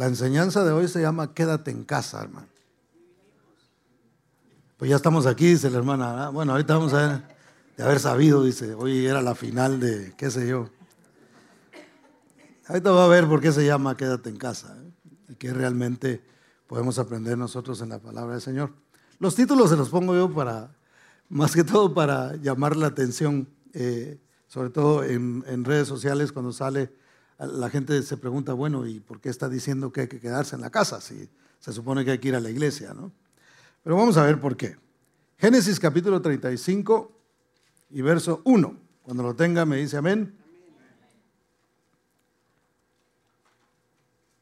La enseñanza de hoy se llama Quédate en casa, hermano. Pues ya estamos aquí, dice la hermana. Bueno, ahorita vamos a ver, de haber sabido, dice, hoy era la final de, qué sé yo. Ahorita va a ver por qué se llama Quédate en casa. ¿eh? Y que realmente podemos aprender nosotros en la palabra del Señor. Los títulos se los pongo yo para, más que todo para llamar la atención, eh, sobre todo en redes sociales cuando sale la gente se pregunta, bueno, ¿y por qué está diciendo que hay que quedarse en la casa si se supone que hay que ir a la iglesia? ¿no? Pero vamos a ver por qué. Génesis capítulo 35 y verso 1. Cuando lo tenga me dice amén.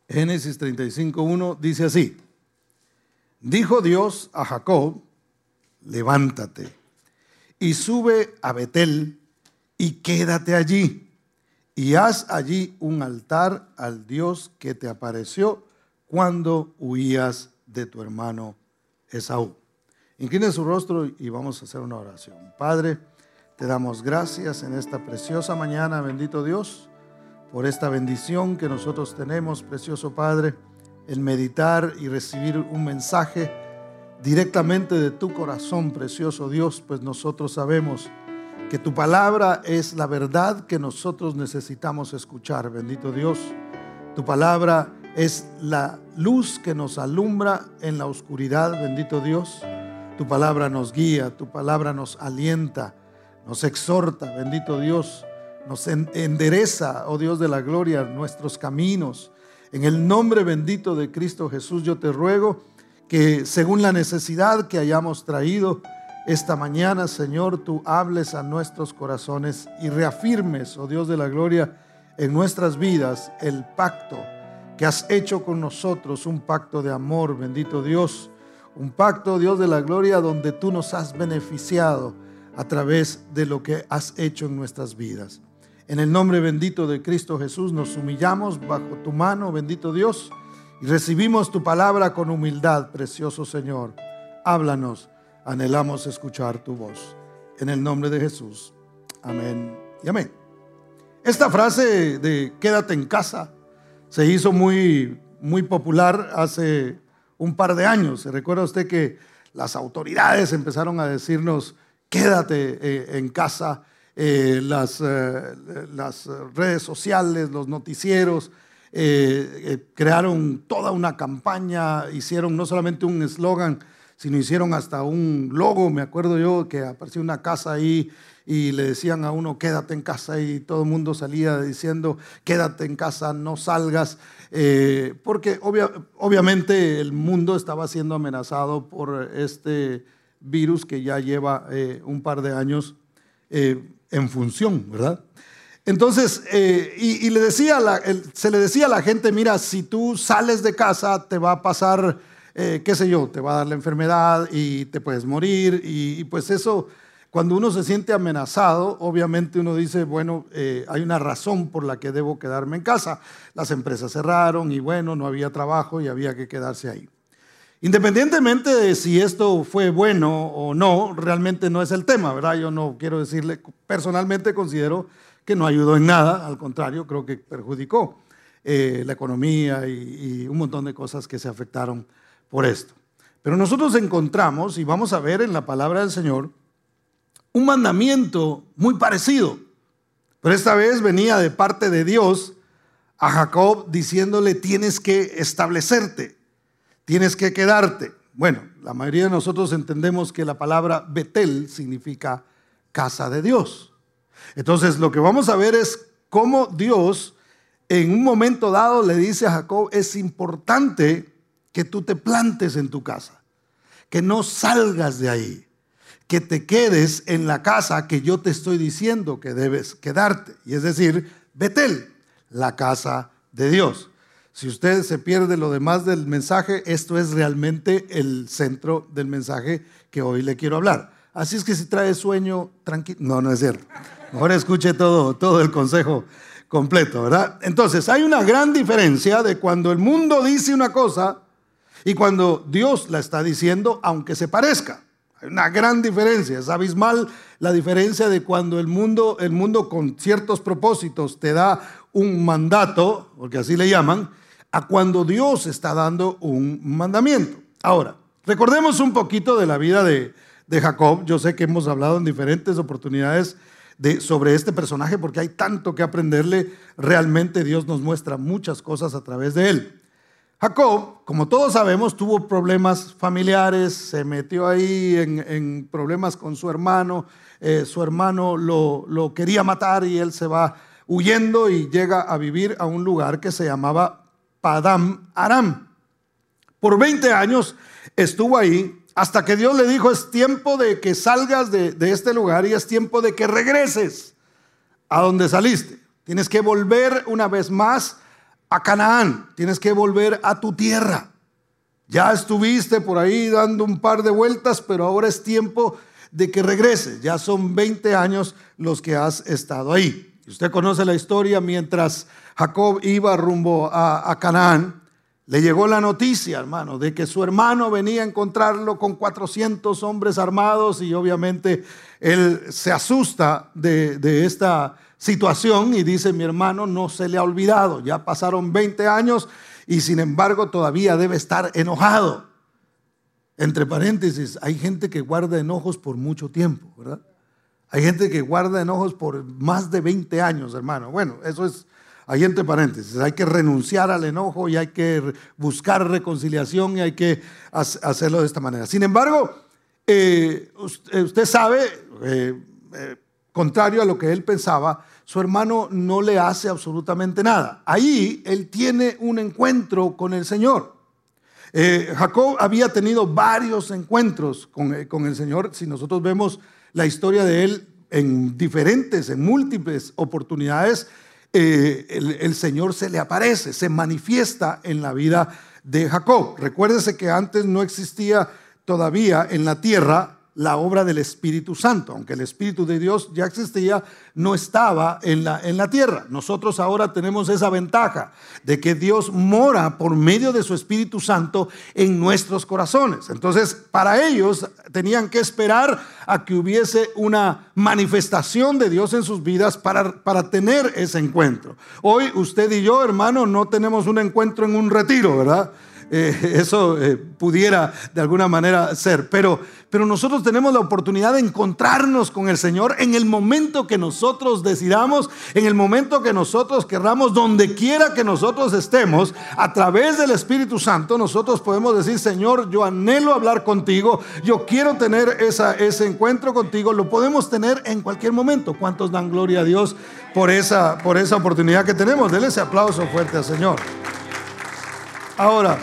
Génesis 35, 1 dice así. Dijo Dios a Jacob, levántate y sube a Betel y quédate allí y haz allí un altar al Dios que te apareció cuando huías de tu hermano Esaú. Incline su rostro y vamos a hacer una oración. Padre, te damos gracias en esta preciosa mañana, bendito Dios, por esta bendición que nosotros tenemos, precioso Padre, el meditar y recibir un mensaje directamente de tu corazón, precioso Dios, pues nosotros sabemos que tu palabra es la verdad que nosotros necesitamos escuchar, bendito Dios. Tu palabra es la luz que nos alumbra en la oscuridad, bendito Dios. Tu palabra nos guía, tu palabra nos alienta, nos exhorta, bendito Dios. Nos endereza, oh Dios de la gloria, nuestros caminos. En el nombre bendito de Cristo Jesús yo te ruego que según la necesidad que hayamos traído, esta mañana, Señor, tú hables a nuestros corazones y reafirmes, oh Dios de la gloria, en nuestras vidas el pacto que has hecho con nosotros, un pacto de amor, bendito Dios, un pacto, Dios de la gloria, donde tú nos has beneficiado a través de lo que has hecho en nuestras vidas. En el nombre bendito de Cristo Jesús nos humillamos bajo tu mano, bendito Dios, y recibimos tu palabra con humildad, precioso Señor. Háblanos anhelamos escuchar tu voz. En el nombre de Jesús. Amén y amén. Esta frase de quédate en casa se hizo muy, muy popular hace un par de años. ¿Se recuerda usted que las autoridades empezaron a decirnos, quédate eh, en casa? Eh, eh, las, redes sociales, los noticieros, crearon toda una campaña, hicieron no solamente un eslogan, sino hicieron hasta un logo, me acuerdo yo, que apareció una casa ahí y le decían a uno, quédate en casa y todo el mundo salía diciendo, quédate en casa, no salgas, eh, porque obviamente el mundo estaba siendo amenazado por este virus que ya lleva eh, un par de años eh, en función, ¿verdad? Entonces, y, le decía se le decía a la gente, mira, si tú sales de casa te va a pasar eh, qué sé yo, te va a dar la enfermedad y te puedes morir. Y, pues eso, cuando uno se siente amenazado, obviamente uno dice, bueno, eh, hay una razón por la que debo quedarme en casa. Las empresas cerraron y bueno, no había trabajo y había que quedarse ahí. Independientemente de si esto fue bueno o no, realmente no es el tema, ¿verdad? Yo no quiero decirle, personalmente considero que no ayudó en nada, al contrario, creo que perjudicó eh, la economía y, y, un montón de cosas que se afectaron por esto. Pero nosotros encontramos, y vamos a ver en la palabra del Señor, un mandamiento muy parecido. Pero esta vez venía de parte de Dios a Jacob diciéndole, tienes que establecerte, tienes que quedarte. Bueno, la mayoría de nosotros entendemos que la palabra Betel significa casa de Dios. Entonces, lo que vamos a ver es cómo Dios en un momento dado le dice a Jacob, es importante que tú te plantes en tu casa, que no salgas de ahí, que te quedes en la casa que yo te estoy diciendo que debes quedarte. Y es decir, Betel, la casa de Dios. Si usted se pierde lo demás del mensaje, esto es realmente el centro del mensaje que hoy le quiero hablar. Así es que si trae sueño, tranquilo. No, no es cierto. Ahora escuche todo, todo el consejo completo, ¿verdad? Entonces, hay una gran diferencia de cuando el mundo dice una cosa y cuando Dios la está diciendo, aunque se parezca. Hay una gran diferencia, es abismal la diferencia de cuando el mundo, el mundo con ciertos propósitos te da un mandato, porque así le llaman, a cuando Dios está dando un mandamiento. Ahora, recordemos un poquito de la vida de, Jacob. Yo sé que hemos hablado en diferentes oportunidades de, sobre este personaje porque hay tanto que aprenderle. Realmente Dios nos muestra muchas cosas a través de él. Jacob, como todos sabemos, tuvo problemas familiares, se metió ahí en, problemas con su hermano, eh, su hermano lo, quería matar y él se va huyendo y llega a vivir a un lugar que se llamaba Padam Aram. Por 20 años estuvo ahí hasta que Dios le dijo, es tiempo de que salgas de, este lugar y es tiempo de que regreses a donde saliste. Tienes que volver una vez más a Canaán, tienes que volver a tu tierra. Ya estuviste por ahí dando un par de vueltas, pero ahora es tiempo de que regreses. Ya son 20 años los que has estado ahí. Usted conoce la historia, mientras Jacob iba rumbo a, Canaán, le llegó la noticia, hermano, de que su hermano venía a encontrarlo con 400 hombres armados y obviamente él se asusta de, de, esta situación y dice, mi hermano no se le ha olvidado, ya pasaron 20 años y sin embargo todavía debe estar enojado. Entre paréntesis, hay gente que guarda enojos por mucho tiempo, ¿verdad? Hay gente que guarda enojos por más de 20 años, hermano. Bueno, eso es ahí entre paréntesis. Hay que renunciar al enojo y hay que buscar reconciliación y hay que hacerlo de esta manera. Sin embargo, eh, eh, usted sabe, eh, contrario a lo que él pensaba, su hermano no le hace absolutamente nada. Ahí él tiene un encuentro con el Señor. Jacob había tenido varios encuentros con, con el Señor. Si nosotros vemos la historia de él en diferentes, en múltiples oportunidades, eh, el, Señor se le aparece, se manifiesta en la vida de Jacob. Recuérdese que antes no existía todavía en la tierra la obra del Espíritu Santo. Aunque el Espíritu de Dios ya existía, no estaba en la, en la tierra. Nosotros ahora tenemos esa ventaja de que Dios mora por medio de su Espíritu Santo en nuestros corazones. Entonces, para ellos tenían que esperar a que hubiese una manifestación de Dios en sus vidas para, para tener ese encuentro. Hoy usted y yo, hermano, no tenemos un encuentro en un retiro, ¿verdad? Eh, eso eh, pudiera de alguna manera ser. Pero, pero nosotros tenemos la oportunidad de encontrarnos con el Señor en el momento que nosotros decidamos, en el momento que nosotros querramos, donde quiera que nosotros estemos, a través del Espíritu Santo, nosotros podemos decir, Señor, yo anhelo hablar contigo, yo quiero tener esa, ese encuentro contigo, lo podemos tener en cualquier momento. ¿Cuántos dan gloria a Dios por esa, por esa oportunidad que tenemos? Denle ese aplauso fuerte al Señor. Ahora,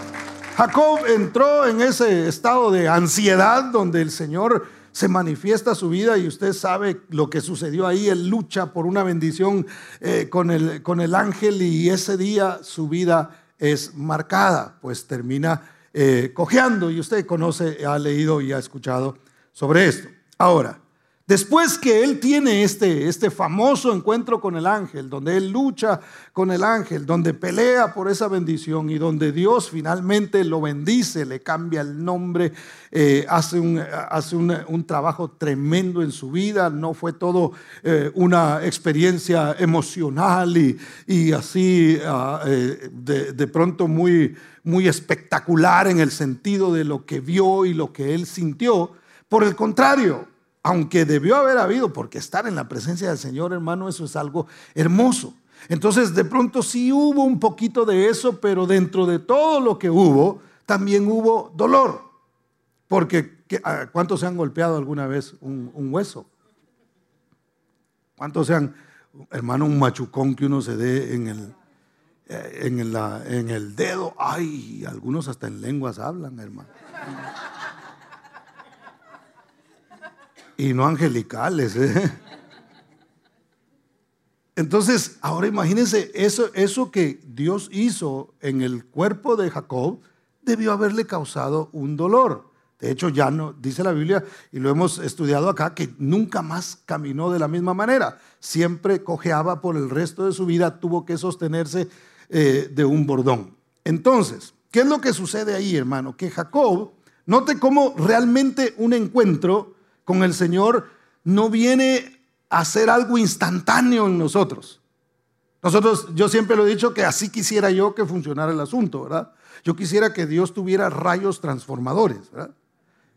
Jacob entró en ese estado de ansiedad donde el Señor se manifiesta su vida y usted sabe lo que sucedió ahí. Él lucha por una bendición eh, con, el, con el ángel y ese día su vida es marcada, pues termina eh, cojeando y usted conoce, ha leído y ha escuchado sobre esto. Ahora, Después que él tiene este, este famoso encuentro con el ángel, donde él lucha con el ángel, donde pelea por esa bendición y donde Dios finalmente lo bendice, le cambia el nombre, eh, hace, un, hace un, trabajo tremendo en su vida, no fue todo eh, una experiencia emocional y, y así ah, eh, de, de, pronto muy, muy espectacular en el sentido de lo que vio y lo que él sintió. Por el contrario, aunque debió haber habido, porque estar en la presencia del Señor, hermano, eso es algo hermoso. Entonces, de pronto sí hubo un poquito de eso, pero dentro de todo lo que hubo, también hubo dolor. Porque, ¿cuántos se han golpeado alguna vez un, hueso? ¿Cuántos se han, hermano, un machucón que uno se dé en el, eh, en, en el dedo? Ay, algunos hasta en lenguas hablan, hermano y no angelicales. ¿eh? Entonces, ahora imagínense, eso, eso que Dios hizo en el cuerpo de Jacob debió haberle causado un dolor. De hecho, ya no, dice la Biblia, y lo hemos estudiado acá, que nunca más caminó de la misma manera. Siempre cojeaba por el resto de su vida, tuvo que sostenerse eh, de un bordón. Entonces, ¿qué es lo que sucede ahí, hermano? Que Jacob, note cómo realmente un encuentro con el Señor no viene a ser algo instantáneo en nosotros. Nosotros, yo siempre lo he dicho que así quisiera yo que funcionara el asunto, ¿verdad? Yo quisiera que Dios tuviera rayos transformadores, ¿verdad?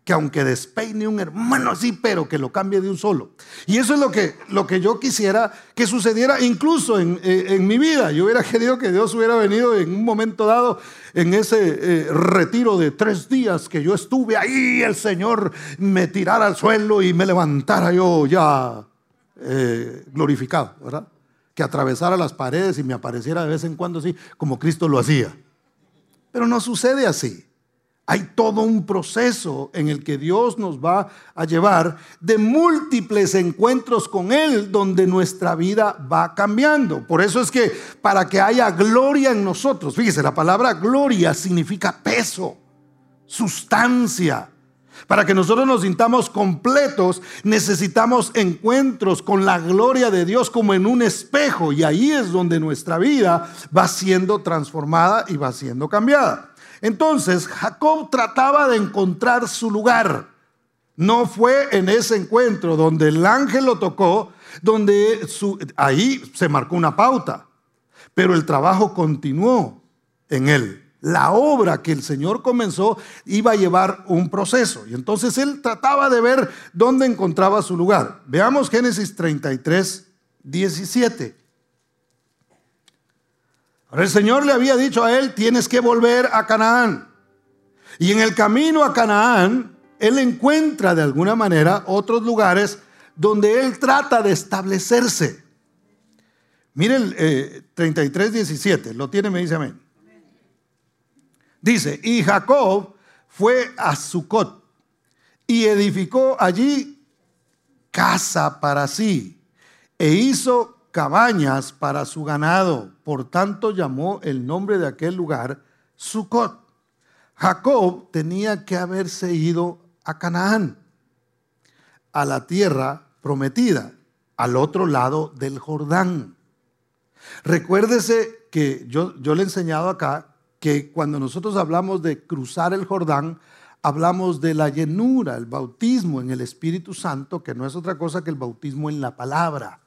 Que aunque despeine un hermano así, pero que lo cambie de un solo. Y eso es lo que, lo que yo quisiera que sucediera incluso en, eh, mi vida. Yo hubiera querido que Dios hubiera venido en un momento dado en ese eh, retiro de tres días que yo estuve ahí, el Señor me tirara al suelo y me levantara yo ya eh, glorificado, ¿verdad? Que atravesara las paredes y me apareciera de vez en cuando así, como Cristo lo hacía. Pero no sucede así. Hay todo un proceso en el que Dios nos va a llevar de múltiples encuentros con Él donde nuestra vida va cambiando. Por eso es que para que haya gloria en nosotros, fíjese, la palabra gloria significa peso, sustancia. Para que nosotros nos sintamos completos, necesitamos encuentros con la gloria de Dios como en un espejo. Y ahí es donde nuestra vida va siendo transformada y va siendo cambiada. Entonces Jacob trataba de encontrar su lugar. No fue en ese encuentro donde el ángel lo tocó, donde ahí se marcó una pauta, pero el trabajo continuó en él. La obra que el Señor comenzó iba a llevar un proceso. Y entonces él trataba de ver dónde encontraba su lugar. Veamos Génesis 33, 17. El Señor le había dicho a él, tienes que volver a Canaán. Y en el camino a Canaán, él encuentra de alguna manera otros lugares donde él trata de establecerse. Miren el 33, 17, lo tiene, me dice amén. Dice, y Jacob fue a Sucot y edificó allí casa para sí e hizo cabañas para su ganado. Por tanto llamó el nombre de aquel lugar Sucot. Jacob tenía que haberse ido a Canaán, a la tierra prometida, al otro lado del Jordán. Recuérdese que yo, yo le he enseñado acá que cuando nosotros hablamos de cruzar el Jordán, hablamos de la llenura, el bautismo en el Espíritu Santo, que no es otra cosa que el bautismo en la palabra.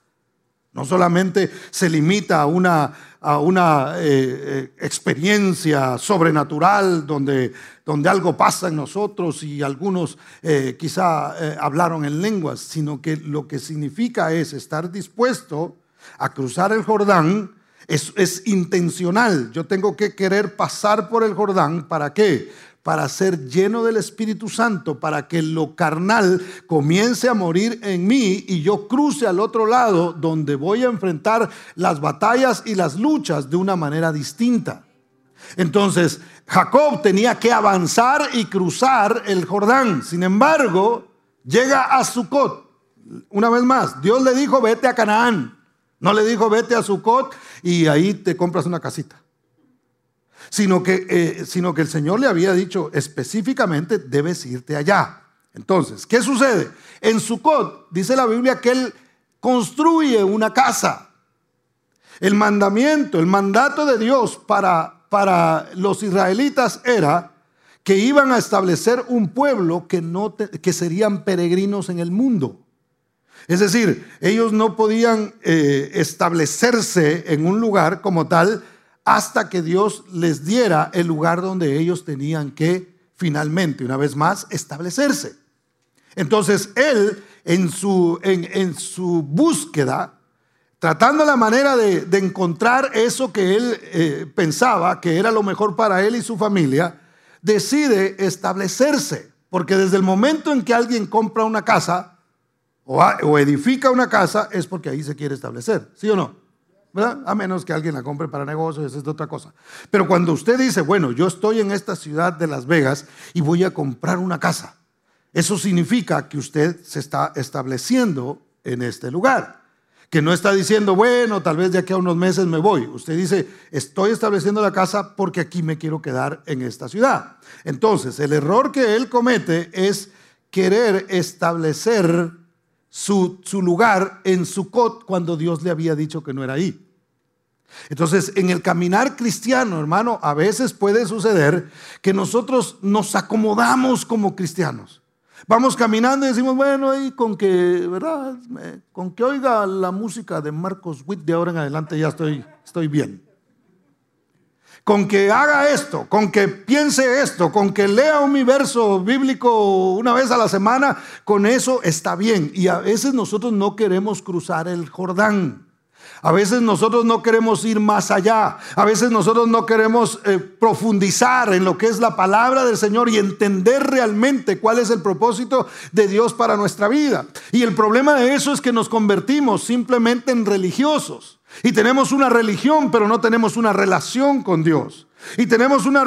No solamente se limita a una, a una eh, eh, experiencia sobrenatural donde, donde, algo pasa en nosotros y algunos eh, quizá hablaron en lenguas, sino que lo que significa es estar dispuesto a cruzar el Jordán. Es, es intencional. Yo tengo que querer pasar por el Jordán. ¿Para qué? Para ser lleno del Espíritu Santo, para que lo carnal comience a morir en mí y yo cruce al otro lado donde voy a enfrentar las batallas y las luchas de una manera distinta. Entonces, Jacob tenía que avanzar y cruzar el Jordán. Sin embargo, llega a Sucot. Una vez más, Dios le dijo, vete a Canaán. No le dijo, vete a Sucot y ahí te compras una casita sino que, eh, sino que el Señor le había dicho específicamente, debes irte allá. Entonces, ¿qué sucede? En Sucot dice la Biblia que él construye una casa. El mandamiento, el mandato de Dios para, para los israelitas era que iban a establecer un pueblo que, no que serían peregrinos en el mundo. Es decir, ellos no podían eh, establecerse en un lugar como tal hasta que Dios les diera el lugar donde ellos tenían que finalmente, una vez más, establecerse. Entonces él, en su, en, su búsqueda, tratando la manera de, encontrar eso que él eh, pensaba que era lo mejor para él y su familia, decide establecerse. Porque desde el momento en que alguien compra una casa o, o edifica una casa, es porque ahí se quiere establecer, ¿sí o no? A menos que alguien la compre para negocios, es otra cosa. Pero cuando usted dice, bueno, yo estoy en esta ciudad de Las Vegas y voy a comprar una casa, eso significa que usted se está estableciendo en este lugar. Que no está diciendo, bueno, tal vez de aquí a unos meses me voy. Usted dice, estoy estableciendo la casa porque aquí me quiero quedar en esta ciudad. Entonces, el error que él comete es querer establecer su, lugar en Sucot cuando Dios le había dicho que no era ahí. Entonces, en el caminar cristiano, hermano, a veces puede suceder que nosotros nos acomodamos como cristianos. Vamos caminando y decimos, bueno, y con que, ¿verdad? Con que oiga la música de Marcos Witt de ahora en adelante ya estoy, estoy bien. Con que haga esto, con que piense esto, con que lea un verso bíblico una vez a la semana, con eso está bien. Y a veces nosotros no queremos cruzar el Jordán. A veces nosotros no queremos ir más allá. A veces nosotros no queremos eh, profundizar en lo que es la palabra del Señor y entender realmente cuál es el propósito de Dios para nuestra vida. Y el problema de eso es que nos convertimos simplemente en religiosos. Y tenemos una religión, pero no tenemos una relación con Dios. Y tenemos una,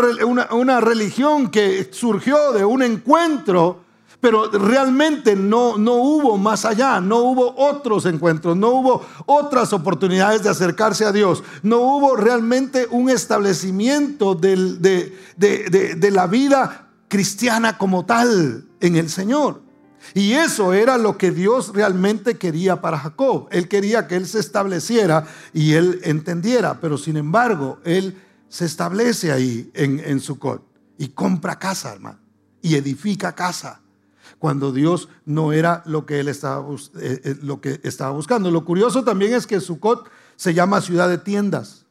una religión que surgió de un encuentro pero realmente no, no hubo más allá, no hubo otros encuentros, no hubo otras oportunidades de acercarse a Dios, no hubo realmente un establecimiento de, de la vida cristiana como tal en el Señor. Y eso era lo que Dios realmente quería para Jacob. Él quería que él se estableciera y él entendiera, pero sin embargo, él se establece ahí en, en Sucot y compra casa, hermano, y edifica casa cuando Dios no era lo que él estaba, eh, eh, lo que estaba buscando. Lo curioso también es que Sucot se llama ciudad de tiendas.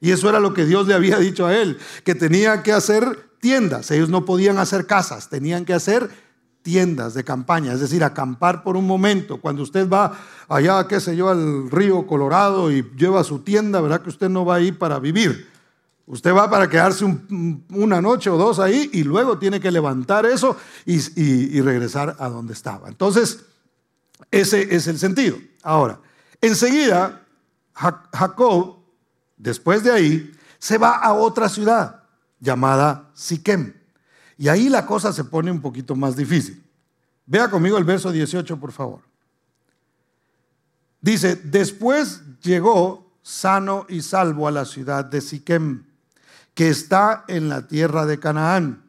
Y eso era lo que Dios le había dicho a él, que tenía que hacer tiendas. Ellos no podían hacer casas, tenían que hacer tiendas de campaña, es decir, acampar por un momento. Cuando usted va allá, qué sé yo, al río Colorado y lleva su tienda, ¿verdad que usted no va ahí para vivir? Usted va para quedarse una noche o dos ahí y luego tiene que levantar eso y, regresar a donde estaba. Entonces, ese es el sentido. Ahora, enseguida, Jacob, después de ahí, se va a otra ciudad llamada Siquem. Y ahí la cosa se pone un poquito más difícil. Vea conmigo el verso 18, por favor. Dice, después llegó sano y salvo a la ciudad de Siquem que está en la tierra de Canaán,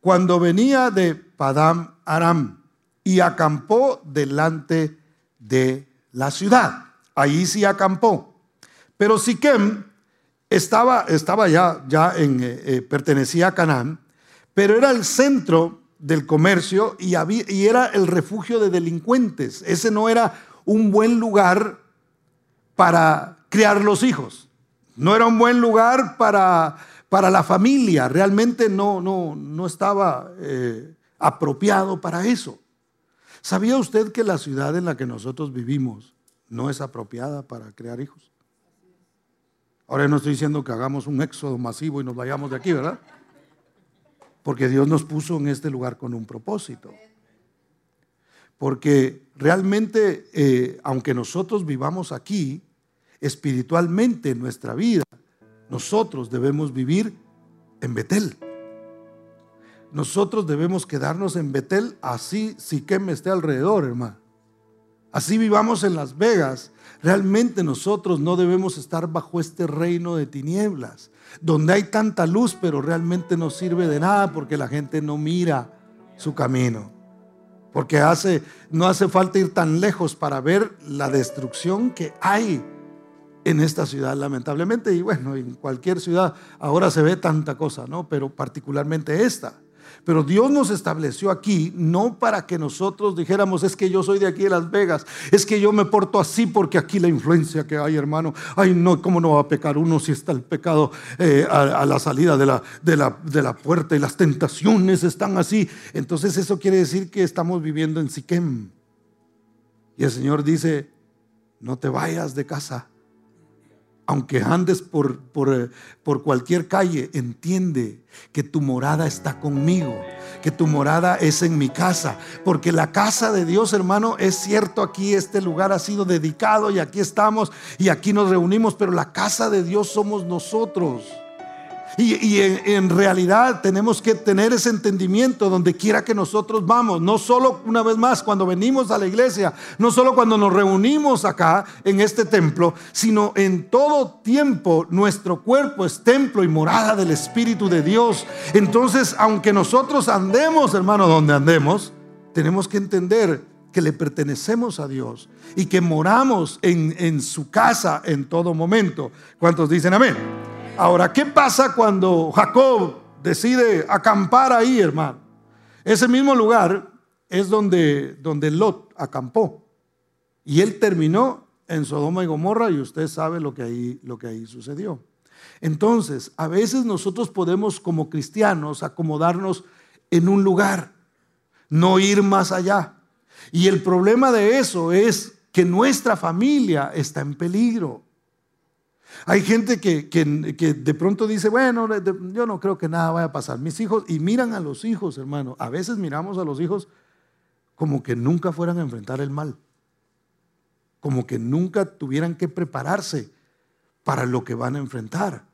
cuando venía de Padam Aram y acampó delante de la ciudad. Ahí sí acampó. Pero Siquem estaba, estaba ya, ya en, eh, eh, pertenecía a Canaán, pero era el centro del comercio y, había, y era el refugio de delincuentes. Ese no era un buen lugar para criar los hijos. No era un buen lugar para para la familia, realmente no, no, no estaba eh, apropiado para eso. ¿Sabía usted que la ciudad en la que nosotros vivimos no es apropiada para crear hijos? Ahora no estoy diciendo que hagamos un éxodo masivo y nos vayamos de aquí, ¿verdad? Porque Dios nos puso en este lugar con un propósito. Porque realmente, eh, aunque nosotros vivamos aquí, espiritualmente nuestra vida nosotros debemos vivir en Betel. Nosotros debemos quedarnos en Betel, así sí que me esté alrededor, hermano. Así vivamos en Las Vegas. Realmente nosotros no debemos estar bajo este reino de tinieblas, donde hay tanta luz, pero realmente no sirve de nada porque la gente no mira su camino. Porque hace, no hace falta ir tan lejos para ver la destrucción que hay en esta ciudad, lamentablemente, y bueno, en cualquier ciudad ahora se ve tanta cosa, ¿no? Pero particularmente esta. Pero Dios nos estableció aquí no para que nosotros dijéramos, es que yo soy de aquí de Las Vegas, es que yo me porto así porque aquí la influencia que hay, hermano, ay, no, ¿cómo no va a pecar uno si está el pecado eh, a, la salida de la, de, la, de la puerta y las tentaciones están así? Entonces eso quiere decir que estamos viviendo en Siquem. Y el Señor dice, no te vayas de casa aunque andes por, eh, por, cualquier calle, entiende que tu morada está conmigo, que tu morada es en mi casa, porque la casa de Dios, hermano, es cierto, aquí este lugar ha sido dedicado y aquí estamos y aquí nos reunimos, pero la casa de Dios somos nosotros. Y, en, realidad tenemos que tener ese entendimiento donde quiera que nosotros vamos. No solo una vez más cuando venimos a la iglesia, no solo cuando nos reunimos acá en este templo, sino en todo tiempo nuestro cuerpo es templo y morada del Espíritu de Dios. Entonces, aunque nosotros andemos, hermano, donde andemos, tenemos que entender que le pertenecemos a Dios y que moramos en, en su casa en todo momento. ¿Cuántos dicen amén? Ahora, ¿qué pasa cuando Jacob decide acampar ahí, hermano? Ese mismo lugar es donde, donde Lot acampó. Y él terminó en Sodoma y Gomorra y usted sabe lo que ahí, lo que ahí sucedió. Entonces, a veces nosotros podemos como cristianos acomodarnos en un lugar, no ir más allá. Y el problema de eso es que nuestra familia está en peligro. Hay gente que, de pronto dice, bueno, yo no creo que nada vaya a pasar. Mis hijos, y miran a los hijos, hermano. A veces miramos a los hijos como que nunca fueran a enfrentar el mal. Como que nunca tuvieran que prepararse para lo que van a enfrentar.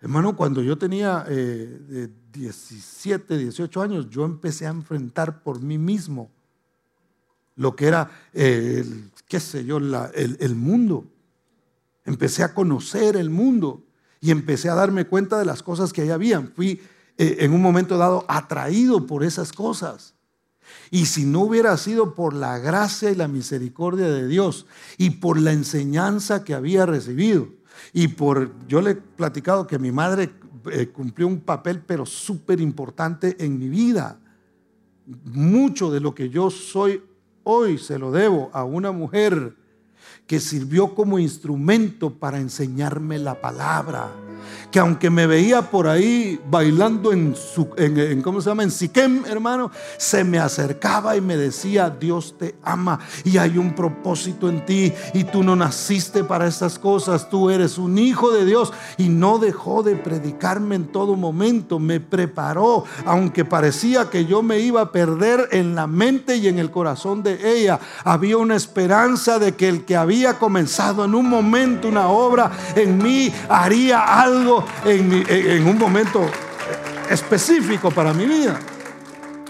Hermano, cuando yo tenía 17, eh, 18 años, yo empecé a enfrentar por mí mismo lo que era, el, qué sé yo, el, mundo. Empecé a conocer el mundo y empecé a darme cuenta de las cosas que ahí habían. Fui eh, en un momento dado atraído por esas cosas. Y si no hubiera sido por la gracia y la misericordia de Dios y por la enseñanza que había recibido, y por, yo le he platicado que mi madre eh, cumplió un papel pero súper importante en mi vida. Mucho de lo que yo soy hoy se lo debo a una mujer que sirvió como instrumento para enseñarme la palabra. Que aunque me veía por ahí bailando en, su, ¿cómo se llama? En Siquem, hermano, se me acercaba y me decía, Dios te ama y hay un propósito en ti y tú no naciste para estas cosas, tú eres un hijo de Dios y no dejó de predicarme en todo momento, me preparó, aunque parecía que yo me iba a perder en la mente y en el corazón de ella, había una esperanza de que el que había comenzado en un momento una obra en mí haría algo en, un momento específico para mi vida.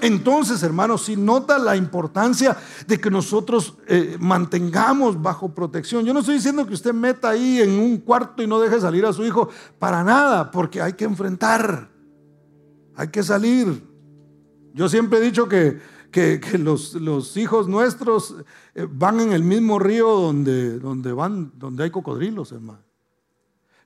Entonces, hermanos, si nota la importancia de que nosotros eh, mantengamos bajo protección. Yo no estoy diciendo que usted meta ahí en un cuarto y no deje salir a su hijo para nada, porque hay que enfrentar, hay que salir. Yo siempre he dicho que que, los, hijos nuestros eh, van en el mismo río donde, donde, van, donde hay cocodrilos, hermano.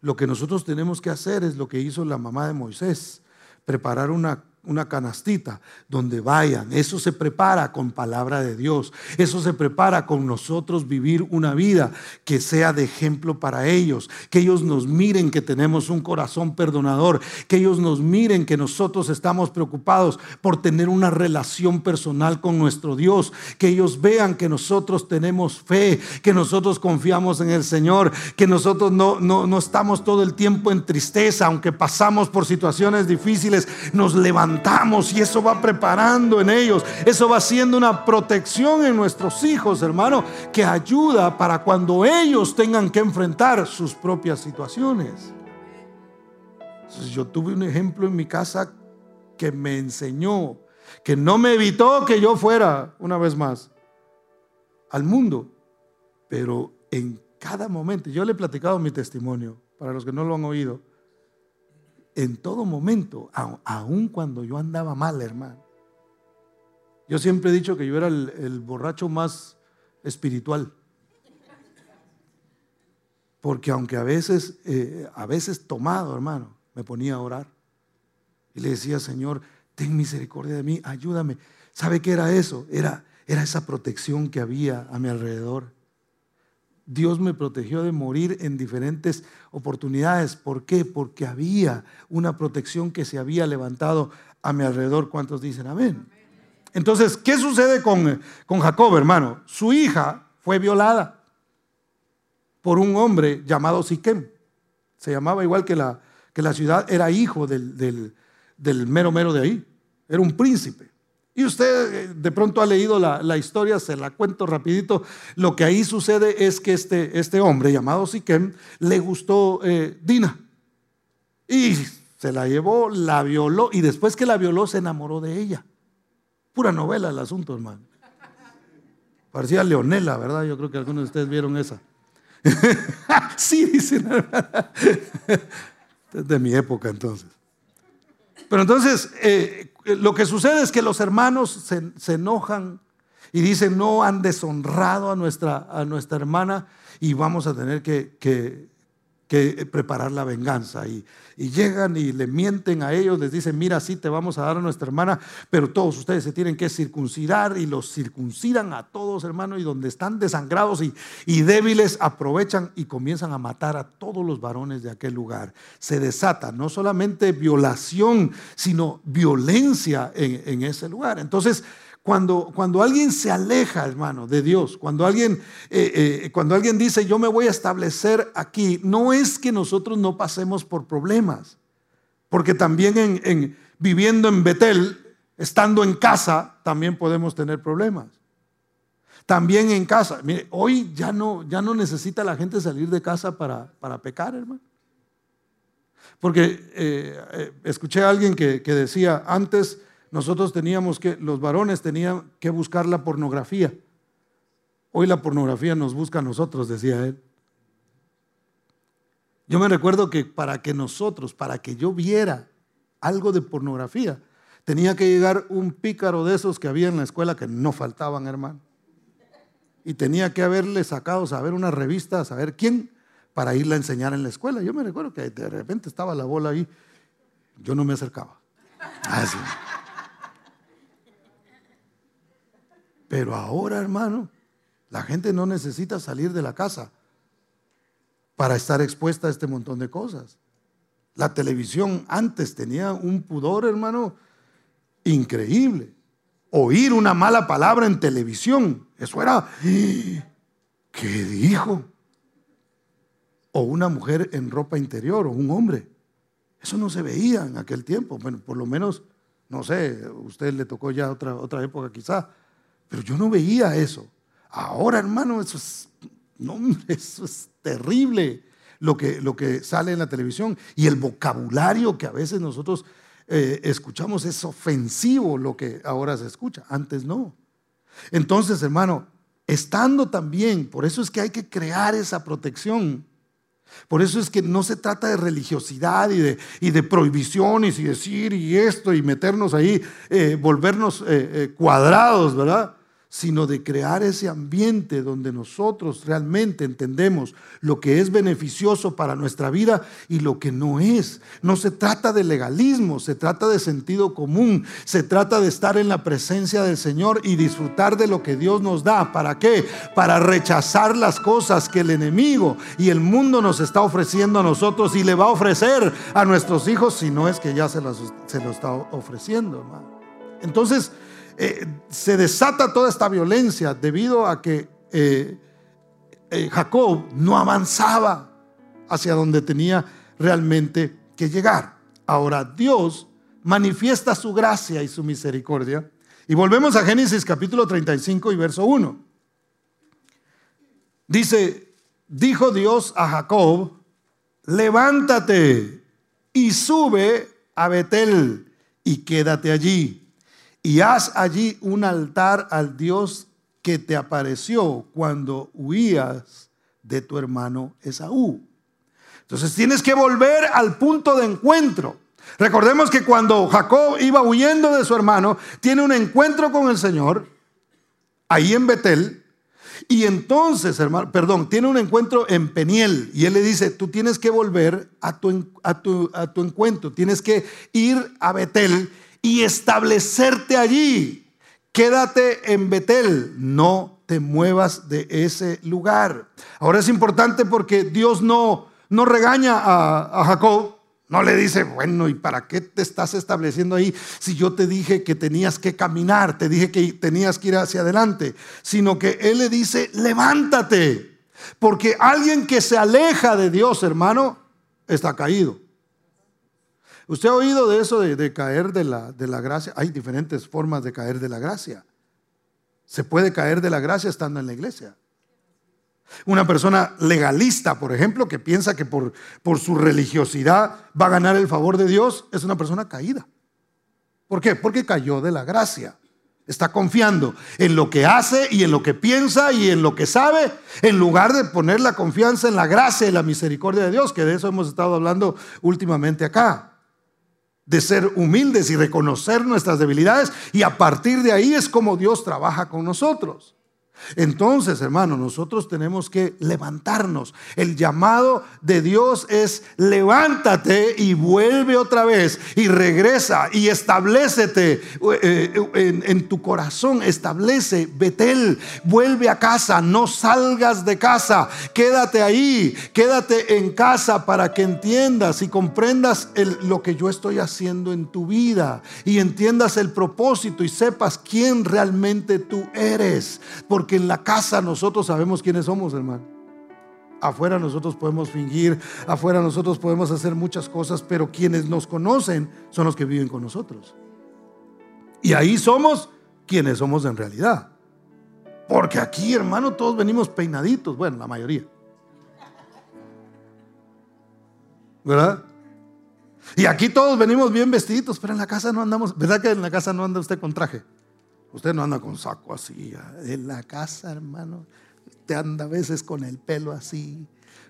Lo que nosotros tenemos que hacer es lo que hizo la mamá de Moisés, preparar una una canastita donde vayan. Eso se prepara con palabra de Dios. Eso se prepara con nosotros vivir una vida que sea de ejemplo para ellos. Que ellos nos miren que tenemos un corazón perdonador. Que ellos nos miren que nosotros estamos preocupados por tener una relación personal con nuestro Dios. Que ellos vean que nosotros tenemos fe. Que nosotros confiamos en el Señor. Que nosotros no, no, no estamos todo el tiempo en tristeza. Aunque pasamos por situaciones difíciles, nos levantamos y eso va preparando en ellos. Eso va siendo una protección en nuestros hijos, hermano, que ayuda para cuando ellos tengan que enfrentar sus propias situaciones. yo tuve un ejemplo en mi casa que me enseñó, que no me evitó que yo fuera, una vez más, al mundo, pero en cada momento, yo le he platicado mi testimonio, para los que no lo han oído, en todo momento, aun cuando yo andaba mal, hermano. Yo siempre he dicho que yo era el, borracho más espiritual. Porque aunque a veces, eh, a veces tomado, hermano, me ponía a orar. Y le decía, Señor, ten misericordia de mí, ayúdame. ¿Sabe qué era eso? Era, era esa protección que había a mi alrededor. Dios me protegió de morir en diferentes oportunidades. ¿Por qué? Porque había una protección que se había levantado a mi alrededor. ¿Cuántos dicen amén? Entonces, ¿qué sucede con, con Jacob, hermano? Su hija fue violada por un hombre llamado Siquem. Se llamaba igual que la, que la ciudad, era hijo del, del mero mero de ahí. Era un príncipe. Y usted eh, de pronto ha leído la, historia, se la cuento rapidito. Lo que ahí sucede es que este, este hombre llamado Siquem le gustó eh, Dina. Y se la llevó, la violó y después que la violó se enamoró de ella. Pura novela el asunto, hermano. Parecía Leonela, ¿verdad? Yo creo que algunos de ustedes vieron esa. sí, dicen. Es de mi época entonces. Pero entonces, eh, lo que sucede es que los hermanos se, enojan y dicen, no han deshonrado a nuestra, a nuestra hermana y vamos a tener que, que preparar la venganza. Y, y, llegan y le mienten a ellos, les dicen, mira, sí te vamos a dar a nuestra hermana, pero todos ustedes se tienen que circuncidar y los circuncidan a todos, hermano, y donde están desangrados y, y débiles, aprovechan y comienzan a matar a todos los varones de aquel lugar. Se desata no solamente violación, sino violencia en, en ese lugar. Entonces, cuando, cuando alguien se aleja, hermano, de Dios, cuando alguien, eh, eh, cuando alguien dice, yo me voy a establecer aquí, no es que nosotros no pasemos por problemas, porque también en, viviendo en Betel, estando en casa, también podemos tener problemas. También en casa. Mire, hoy ya no, ya no necesita la gente salir de casa para, para pecar, hermano. Porque eh, escuché a alguien que, que decía, antes nosotros teníamos que, los varones tenían que buscar la pornografía. Hoy la pornografía nos busca a nosotros, decía él. Yo me recuerdo que para que nosotros, para que yo viera algo de pornografía, tenía que llegar un pícaro de esos que había en la escuela que no faltaban, hermano. Y tenía que haberle sacado, saber una revista, saber quién, para irla a enseñar en la escuela. Yo me recuerdo que de repente estaba la bola ahí. Yo no me acercaba. Así. Ah, Pero ahora, hermano, la gente no necesita salir de la casa para estar expuesta a este montón de cosas. La televisión antes tenía un pudor, hermano, increíble. Oír una mala palabra en televisión, eso era, ¿qué dijo? O una mujer en ropa interior o un hombre. Eso no se veía en aquel tiempo. Bueno, por lo menos, no sé, a usted le tocó ya otra, otra época quizá. Pero yo no veía eso. Ahora, hermano, eso es, no, eso es terrible lo que, lo que sale en la televisión. Y el vocabulario que a veces nosotros eh, escuchamos es ofensivo lo que ahora se escucha. Antes no. Entonces, hermano, estando también, por eso es que hay que crear esa protección. Por eso es que no se trata de religiosidad y de, y de prohibiciones y decir y esto y meternos ahí, eh, volvernos eh, cuadrados, ¿verdad? Sino de crear ese ambiente donde nosotros realmente entendemos lo que es beneficioso para nuestra vida y lo que no es. No se trata de legalismo, se trata de sentido común, se trata de estar en la presencia del Señor y disfrutar de lo que Dios nos da. ¿Para qué? Para rechazar las cosas que el enemigo y el mundo nos está ofreciendo a nosotros y le va a ofrecer a nuestros hijos si no es que ya se, lo está ofreciendo. Entonces, eh, se desata toda esta violencia debido a que eh, eh, Jacob no avanzaba hacia donde tenía realmente que llegar. Ahora Dios manifiesta su gracia y su misericordia. Y volvemos a Génesis capítulo 35 y verso 1. Dice, dijo Dios a Jacob, levántate y sube a Betel y quédate allí y haz allí un altar al Dios que te apareció cuando huías de tu hermano Esaú. Entonces tienes que volver al punto de encuentro. Recordemos que cuando Jacob iba huyendo de su hermano, tiene un encuentro con el Señor, ahí en Betel, y entonces, hermano, perdón, tiene un encuentro en Peniel, y él le dice, tú tienes que volver a tu, a tu, a tu encuentro, tienes que ir a Betel y establecerte allí. Quédate en Betel, no te muevas de ese lugar. Ahora es importante porque Dios no, no regaña a, a Jacob, no le dice, bueno, ¿y para qué te estás estableciendo ahí si yo te dije que tenías que caminar, te dije que tenías que ir hacia adelante? Sino que Él le dice, levántate, porque alguien que se aleja de Dios, hermano, está caído. ¿Usted ha oído de eso de, caer de la, de la gracia? Hay diferentes formas de caer de la gracia. Se puede caer de la gracia estando en la iglesia. Una persona legalista, por ejemplo, que piensa que por, por, su religiosidad va a ganar el favor de Dios, es una persona caída. ¿Por qué? Porque cayó de la gracia. Está confiando en lo que hace y en lo que piensa y en lo que sabe, en lugar de poner la confianza en la gracia y la misericordia de Dios, que de eso hemos estado hablando últimamente acá de ser humildes y reconocer nuestras debilidades y a partir de ahí es como Dios trabaja con nosotros. Entonces, hermano, nosotros tenemos que levantarnos. El llamado de Dios es levántate y vuelve otra vez y regresa y establecete eh, eh, en, tu corazón, establece Betel, vuelve a casa, no salgas de casa, quédate ahí, quédate en casa para que entiendas y comprendas lo que yo estoy haciendo en tu vida y entiendas el propósito y sepas quién realmente tú eres. En la casa nosotros sabemos quiénes somos, hermano. Afuera nosotros podemos fingir, afuera nosotros podemos hacer muchas cosas, pero quienes nos conocen son los que viven con nosotros. Y ahí somos quienes somos en realidad. Porque aquí, hermano, todos venimos peinaditos, bueno, la mayoría. ¿Verdad? Y aquí todos venimos bien vestiditos, pero en la casa no andamos, ¿verdad que en la casa no anda usted con traje? Usted no anda con saco así. En la casa, hermano, usted anda a veces con el pelo así,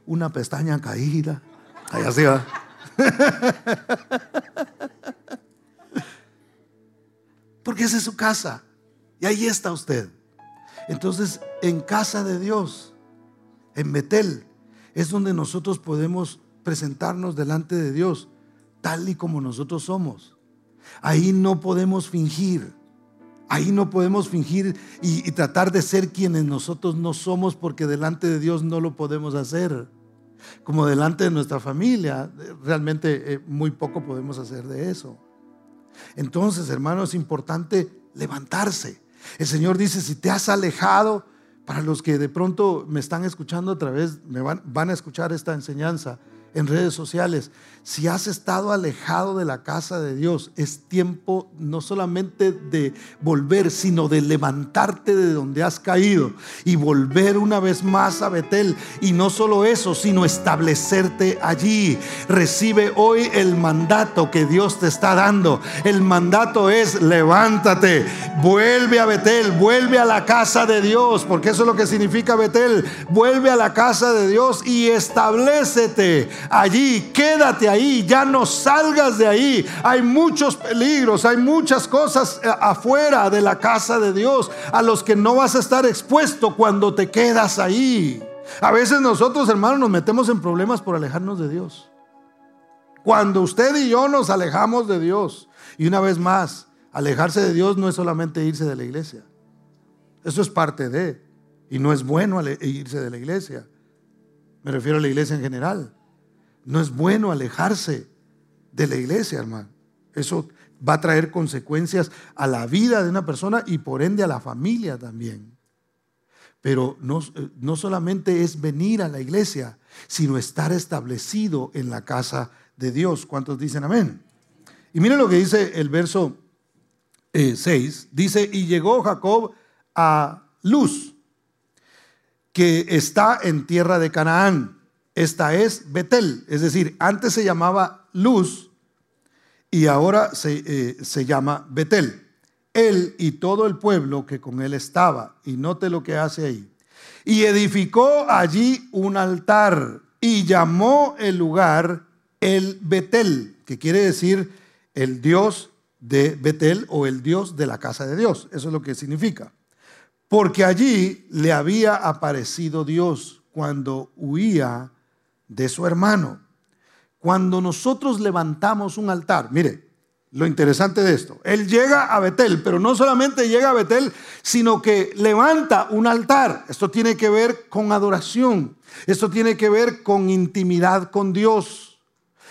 una pestaña caída. Ahí así va. Porque esa es su casa. Y ahí está usted. Entonces, en casa de Dios, en Betel, es donde nosotros podemos presentarnos delante de Dios, tal y como nosotros somos. Ahí no podemos fingir. Ahí no podemos fingir y, tratar de ser quienes nosotros no somos porque delante de Dios no lo podemos hacer. Como delante de nuestra familia, realmente eh, muy poco podemos hacer de eso. Entonces, hermano, es importante levantarse. El Señor dice, si te has alejado, para los que de pronto me están escuchando otra vez, me van a escuchar esta enseñanza, en redes sociales, si has estado alejado de la casa de Dios, es tiempo no solamente de volver, sino de levantarte de donde has caído y volver una vez más a Betel. Y no solo eso, sino establecerte allí. Recibe hoy el mandato que Dios te está dando. El mandato es levántate, vuelve a Betel, vuelve a la casa de Dios, porque eso es lo que significa Betel. Vuelve a la casa de Dios y establecete allí, quédate ahí, ya no salgas de ahí. Hay muchos peligros, hay muchas cosas eh, afuera de la casa de Dios a los que no vas a estar expuesto cuando te quedas ahí. A veces nosotros, hermanos, nos metemos en problemas por alejarnos de Dios. Cuando usted y yo nos alejamos de Dios, y una vez más, alejarse de Dios no es solamente irse de la iglesia. Eso es parte de, y no es bueno irse de la iglesia. Me refiero a la iglesia en general. No es bueno alejarse de la iglesia, hermano. Eso va a traer consecuencias a la vida de una persona y por ende a la familia también. Pero no, eh, no solamente es venir a la iglesia, sino estar establecido en la casa de Dios. ¿Cuántos dicen amén? Y miren lo que dice el verso 6. Eh, dice, y llegó Jacob a Luz, que está en tierra de Canaán esta es Betel, es decir, antes se llamaba Luz y ahora se, eh, se llama Betel. Él y todo el pueblo que con él estaba, y note lo que hace ahí, y edificó allí un altar y llamó el lugar el Betel, que quiere decir el Dios de Betel o el Dios de la casa de Dios. Eso es lo que significa. Porque allí le había aparecido Dios cuando huía de su hermano. Cuando nosotros levantamos un altar, mire, lo interesante de esto, él llega a Betel, pero no solamente llega a Betel, sino que levanta un altar. Esto tiene que ver con adoración, esto tiene que ver con intimidad con Dios.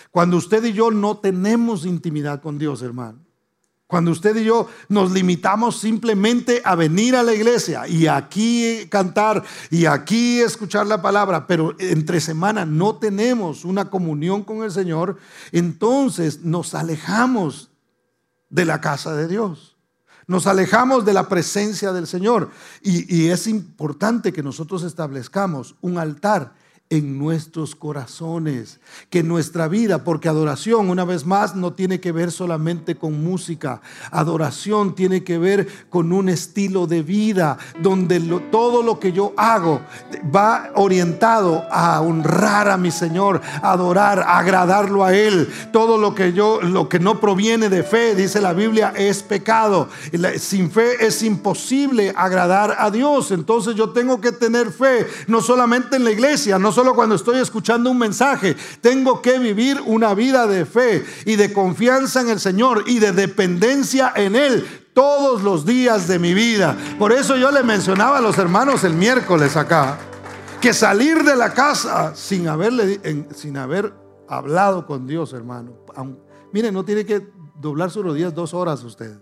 Cuando usted y yo no tenemos intimidad con Dios, hermano, cuando usted y yo nos limitamos simplemente a venir a la iglesia y aquí cantar y aquí escuchar la palabra, pero entre semana no tenemos una comunión con el Señor, entonces nos alejamos de la casa de Dios. Nos alejamos de la presencia del Señor. Y, y es importante que nosotros establezcamos un altar en nuestros corazones, que nuestra vida, porque adoración, una vez más, no tiene que ver solamente con música, adoración tiene que ver con un estilo de vida donde todo lo que yo hago va orientado a honrar a mi Señor, adorar, agradarlo a Él. Todo lo que yo, lo que no proviene de fe, dice la Biblia, es pecado. Sin fe es imposible agradar a Dios. Entonces yo tengo que tener fe, no solamente en la iglesia, no solo cuando estoy escuchando un mensaje. Tengo que vivir una vida de fe y de confianza en el Señor y de dependencia en Él todos los días de mi vida. Por eso yo le mencionaba a los hermanos el miércoles acá, que salir de la casa sin, haberle, sin haber hablado con Dios, hermano. Mire, no tiene que doblar sus rodillas dos horas usted.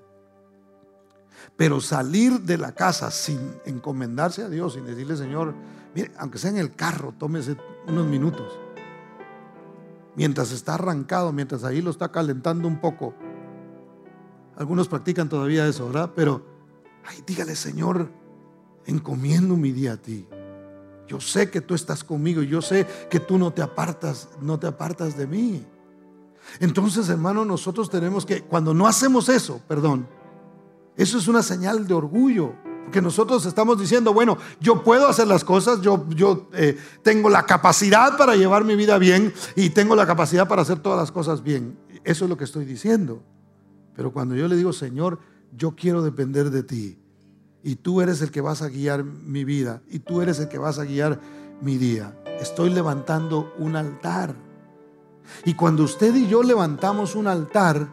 Pero salir de la casa sin encomendarse a Dios, sin decirle, Señor, Mire, aunque sea en el carro, tómese unos minutos. Mientras está arrancado, mientras ahí lo está calentando un poco. Algunos practican todavía eso, ¿verdad? Pero, ay, dígale, Señor, encomiendo mi día a ti. Yo sé que tú estás conmigo, yo sé que tú no te apartas, no te apartas de mí. Entonces, hermano, nosotros tenemos que, cuando no hacemos eso, perdón, eso es una señal de orgullo. Porque nosotros estamos diciendo, bueno, yo puedo hacer las cosas, yo, yo eh, tengo la capacidad para llevar mi vida bien y tengo la capacidad para hacer todas las cosas bien. Eso es lo que estoy diciendo. Pero cuando yo le digo, Señor, yo quiero depender de ti y tú eres el que vas a guiar mi vida y tú eres el que vas a guiar mi día, estoy levantando un altar. Y cuando usted y yo levantamos un altar,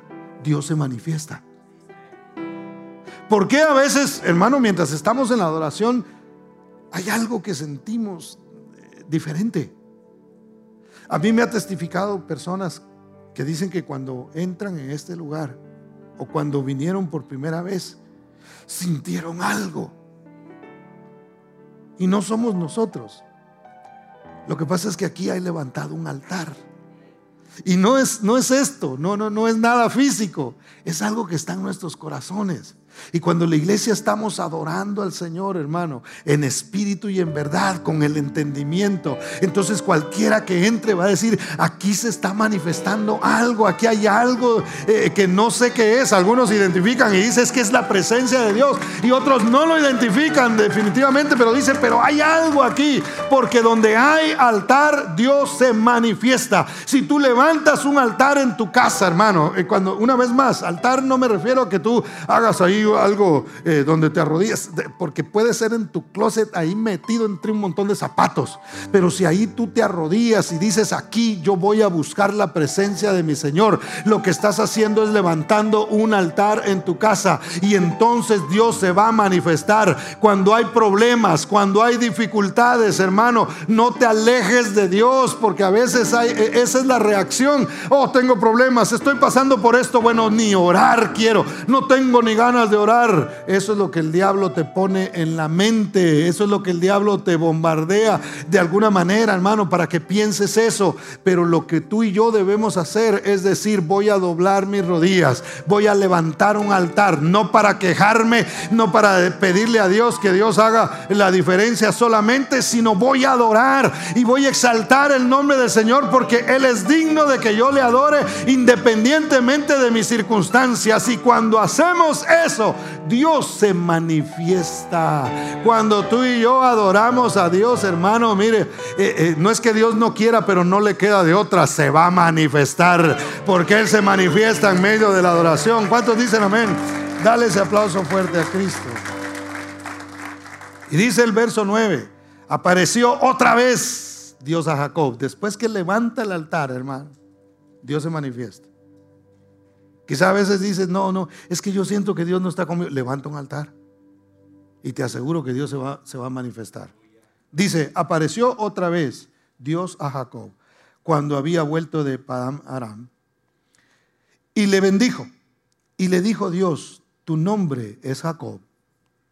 Dios se manifiesta. ¿Por qué a veces, hermano, mientras estamos en la adoración, hay algo que sentimos eh, diferente? A mí me ha testificado personas que dicen que cuando entran en este lugar o cuando vinieron por primera vez, sintieron algo. Y no somos nosotros. Lo que pasa es que aquí hay levantado un altar. Y no es, no es esto, no, no, no es nada físico, es algo que está en nuestros corazones. Y cuando la iglesia estamos adorando al Señor, hermano, en espíritu y en verdad, con el entendimiento, entonces cualquiera que entre va a decir, aquí se está manifestando algo, aquí hay algo eh, que no sé qué es. Algunos identifican y dicen es que es la presencia de Dios y otros no lo identifican definitivamente, pero dicen, pero hay algo aquí, porque donde hay altar, Dios se manifiesta. Si tú levantas un altar en tu casa, hermano, eh, cuando una vez más, altar no me refiero a que tú hagas ahí algo eh, donde te arrodillas, porque puede ser en tu closet ahí metido entre un montón de zapatos. Pero si ahí tú te arrodillas y dices, aquí yo voy a buscar la presencia de mi Señor, lo que estás haciendo es levantando un altar en tu casa y entonces Dios se va a manifestar. Cuando hay problemas, cuando hay dificultades, hermano, no te alejes de Dios, porque a veces hay, e, esa es la reacción. Oh, tengo problemas, estoy pasando por esto. Bueno, ni orar quiero, no tengo ni ganas de orar. Eso es lo que el diablo te pone en la mente. Eso es lo que el diablo te bombardea de alguna manera, hermano, para que pienses eso. Pero lo que tú y yo debemos hacer es decir, voy a doblar mis rodillas, voy a levantar un altar, no para quejarme, no para pedirle a Dios que Dios haga la diferencia solamente, sino voy a adorar y voy a exaltar el nombre del Señor porque Él es digno de que yo le adore independientemente de mis circunstancias. Y cuando hacemos eso, Dios se manifiesta. Cuando tú y yo adoramos a Dios, hermano, mire, eh, eh, no es que Dios no quiera, pero no le queda de otra, se va a manifestar, porque Él se manifiesta en medio de la adoración. ¿Cuántos dicen amén? Dale ese aplauso fuerte a Cristo. Y dice el verso 9, apareció otra vez Dios a Jacob. Después que levanta el altar, hermano, Dios se manifiesta. Quizá a veces dices, no, no, es que yo siento que Dios no está conmigo. Levanta un altar y te aseguro que Dios se va, se va a manifestar. Dice, apareció otra vez Dios a Jacob cuando había vuelto de Padam Aram y le bendijo. Y le dijo Dios, tu nombre es Jacob.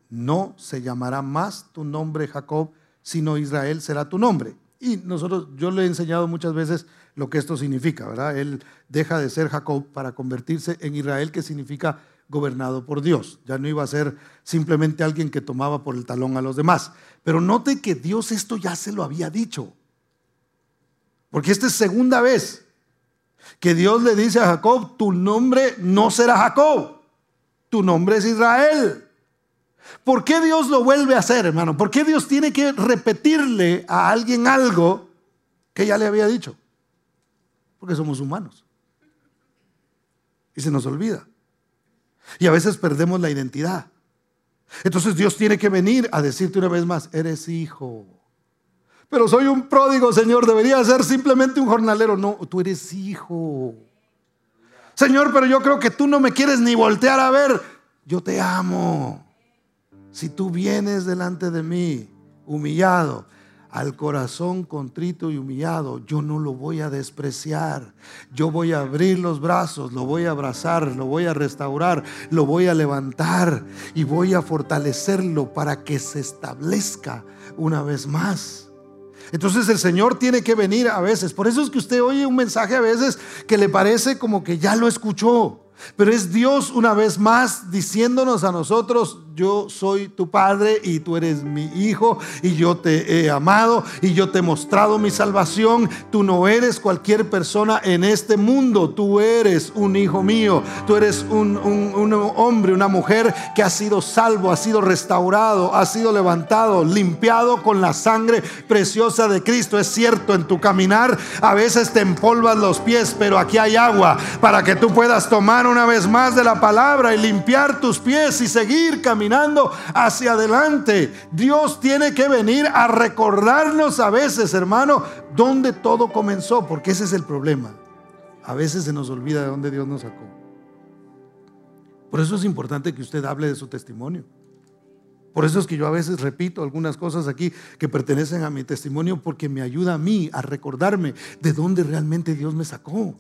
No se llamará más tu nombre Jacob, sino Israel será tu nombre. Y nosotros, yo le he enseñado muchas veces lo que esto significa, ¿verdad? Él deja de ser Jacob para convertirse en Israel, que significa gobernado por Dios. Ya no iba a ser simplemente alguien que tomaba por el talón a los demás. Pero note que Dios esto ya se lo había dicho. Porque esta es segunda vez que Dios le dice a Jacob, tu nombre no será Jacob, tu nombre es Israel. ¿Por qué Dios lo vuelve a hacer, hermano? ¿Por qué Dios tiene que repetirle a alguien algo que ya le había dicho? Porque somos humanos. Y se nos olvida. Y a veces perdemos la identidad. Entonces Dios tiene que venir a decirte una vez más, eres hijo. Pero soy un pródigo, Señor, debería ser simplemente un jornalero. No, tú eres hijo. Señor, pero yo creo que tú no me quieres ni voltear a ver. Yo te amo. Si tú vienes delante de mí humillado, al corazón contrito y humillado, yo no lo voy a despreciar. Yo voy a abrir los brazos, lo voy a abrazar, lo voy a restaurar, lo voy a levantar y voy a fortalecerlo para que se establezca una vez más. Entonces el Señor tiene que venir a veces. Por eso es que usted oye un mensaje a veces que le parece como que ya lo escuchó. Pero es Dios una vez más diciéndonos a nosotros, yo soy tu padre y tú eres mi hijo y yo te he amado y yo te he mostrado mi salvación. Tú no eres cualquier persona en este mundo, tú eres un hijo mío, tú eres un, hombre, una mujer que ha sido salvo, ha sido restaurado, ha sido levantado, limpiado con la sangre preciosa de Cristo. Es cierto, en tu caminar a veces te empolvas los pies, pero aquí hay agua para que tú puedas tomar una vez más de la palabra y limpiar tus pies y seguir caminando hacia adelante. Dios tiene que venir a recordarnos a veces, hermano, dónde todo comenzó, porque ese es el problema. A veces se nos olvida de dónde Dios nos sacó. Por eso es importante que usted hable de su testimonio. Por eso es que yo a veces repito algunas cosas aquí que pertenecen a mi testimonio porque me ayuda a mí a recordarme de dónde realmente Dios me sacó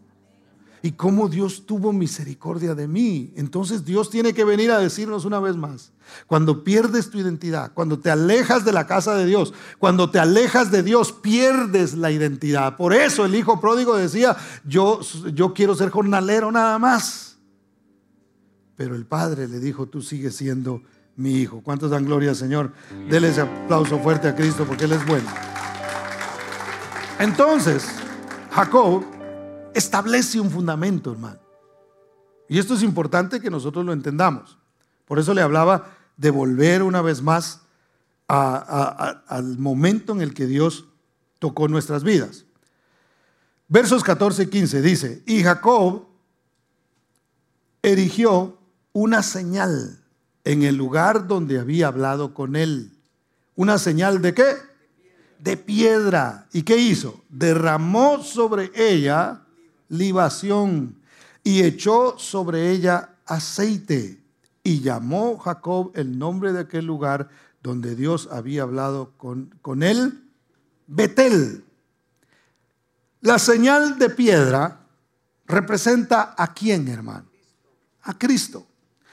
y cómo Dios tuvo misericordia de mí. Entonces Dios tiene que venir a decirnos una vez más, cuando pierdes tu identidad, cuando te alejas de la casa de Dios, cuando te alejas de Dios, pierdes la identidad. Por eso el hijo pródigo decía, yo, yo quiero ser jornalero nada más. Pero el padre le dijo, tú sigues siendo mi hijo. ¿Cuántos dan gloria al Señor? Dele ese aplauso fuerte a Cristo porque Él es bueno. Entonces, Jacob establece un fundamento, hermano. Y esto es importante que nosotros lo entendamos. Por eso le hablaba de volver una vez más al momento en el que Dios tocó nuestras vidas. Versos 14 y 15 dice, y Jacob erigió una señal en el lugar donde había hablado con él. ¿Una señal de qué? De piedra. ¿Y qué hizo? Derramó sobre ella y echó sobre ella aceite y llamó Jacob el nombre de aquel lugar donde Dios había hablado con, con él, Betel. La señal de piedra representa a quién, hermano? A Cristo.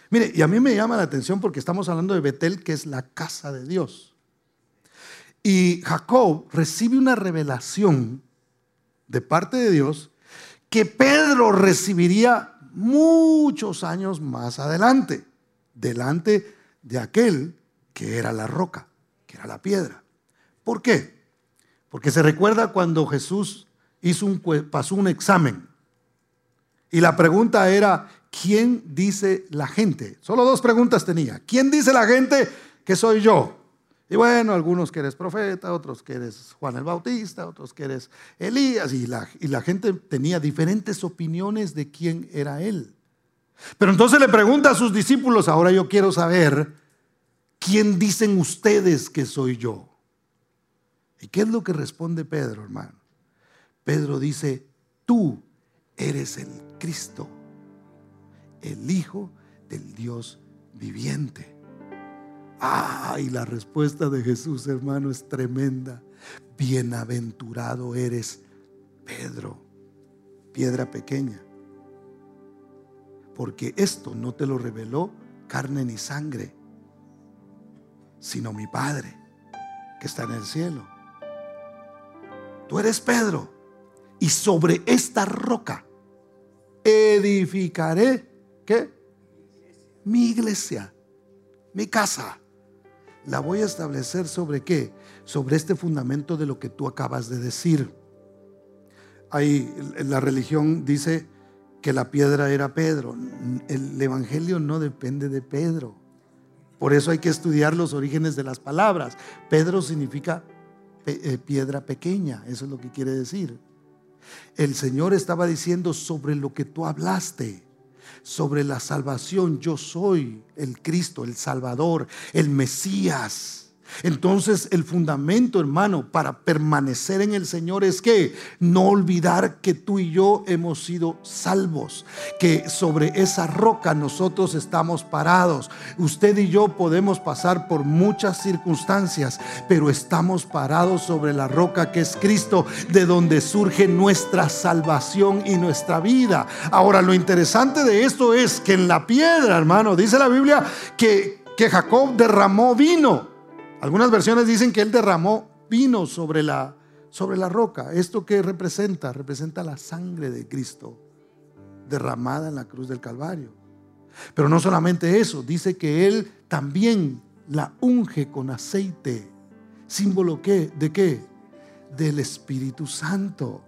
Mire, y a mí me llama la atención porque estamos hablando de Betel, que es la casa de Dios. Y Jacob recibe una revelación de parte de Dios que Pedro recibiría muchos años más adelante, delante de aquel que era la roca, que era la piedra. ¿Por qué? Porque se recuerda cuando Jesús hizo un, pasó un examen y la pregunta era, ¿quién dice la gente? Solo dos preguntas tenía. ¿Quién dice la gente que soy yo? Y bueno, algunos que eres profeta, otros que eres Juan el Bautista, otros que eres Elías, y la, y la gente tenía diferentes opiniones de quién era él. Pero entonces le pregunta a sus discípulos, ahora yo quiero saber, ¿quién dicen ustedes que soy yo? ¿Y qué es lo que responde Pedro, hermano? Pedro dice, tú eres el Cristo, el Hijo del Dios viviente. Ah, y la respuesta de Jesús, hermano, es tremenda. Bienaventurado eres, Pedro, piedra pequeña. Porque esto no te lo reveló carne ni sangre, sino mi Padre que está en el cielo. Tú eres Pedro, y sobre esta roca edificaré, ¿qué? Mi iglesia, mi casa la voy a establecer sobre qué? Sobre este fundamento de lo que tú acabas de decir. Hay, la religión dice que la piedra era Pedro. El Evangelio no depende de Pedro. Por eso hay que estudiar los orígenes de las palabras. Pedro significa eh, piedra pequeña, eso es lo que quiere decir. El Señor estaba diciendo sobre lo que tú hablaste, sobre la salvación. Yo soy el Cristo, el Salvador, el Mesías. Entonces el fundamento, hermano, para permanecer en el Señor es que no olvidar que tú y yo hemos sido salvos, que sobre esa roca nosotros estamos parados. Usted y yo podemos pasar por muchas circunstancias, pero estamos parados sobre la roca que es Cristo, de donde surge nuestra salvación y nuestra vida. Ahora, lo interesante de esto es que en la piedra, hermano, dice la Biblia que, que Jacob derramó vino. Algunas versiones dicen que él derramó vino sobre la, sobre la roca. ¿Esto qué representa? Representa la sangre de Cristo derramada en la cruz del Calvario. Pero no solamente eso, dice que él también la unge con aceite. ¿Símbolo qué? ¿De qué? Del Espíritu Santo.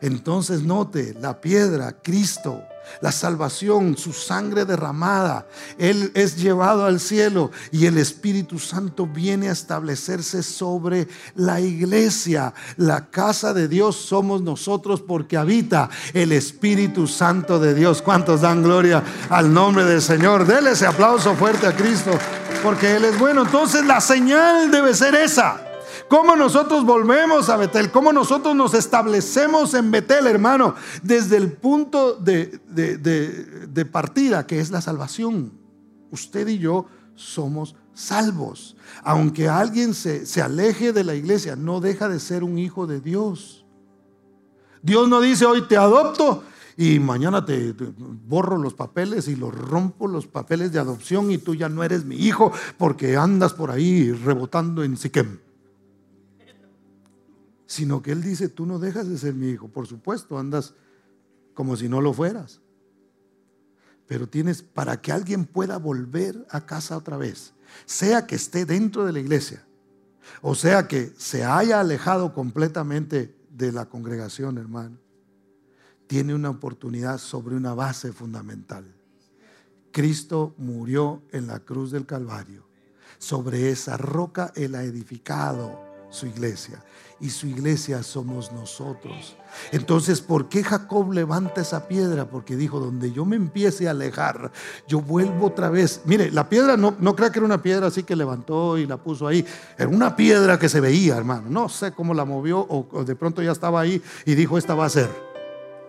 Entonces note, la piedra, Cristo, la salvación, su sangre derramada. Él es llevado al cielo y el Espíritu Santo viene a establecerse sobre la iglesia. La casa de Dios somos nosotros porque habita el Espíritu Santo de Dios. ¿Cuántos dan gloria al nombre del Señor? Dele ese aplauso fuerte a Cristo porque Él es bueno. Entonces la señal debe ser esa. ¿Cómo nosotros volvemos a Betel? ¿Cómo nosotros nos establecemos en Betel, hermano? Desde el punto de, partida, que es la salvación. Usted y yo somos salvos. Aunque alguien se, se aleje de la iglesia, no deja de ser un hijo de Dios. Dios no dice hoy te adopto y mañana te, borro los papeles y los rompo los papeles de adopción y tú ya no eres mi hijo porque andas por ahí rebotando en Siquem sino que Él dice, tú no dejas de ser mi hijo. Por supuesto, andas como si no lo fueras. Pero tienes, para que alguien pueda volver a casa otra vez, sea que esté dentro de la iglesia, o sea que se haya alejado completamente de la congregación, hermano, tiene una oportunidad sobre una base fundamental. Cristo murió en la cruz del Calvario. Sobre esa roca Él ha edificado su iglesia y su iglesia somos nosotros. Entonces, ¿por qué Jacob levanta esa piedra? Porque dijo, donde yo me empiece a alejar, yo vuelvo otra vez. Mire, la piedra no, no crea que era una piedra así que levantó y la puso ahí. Era una piedra que se veía, hermano. No sé cómo la movió o de pronto ya estaba ahí y dijo, esta va a ser.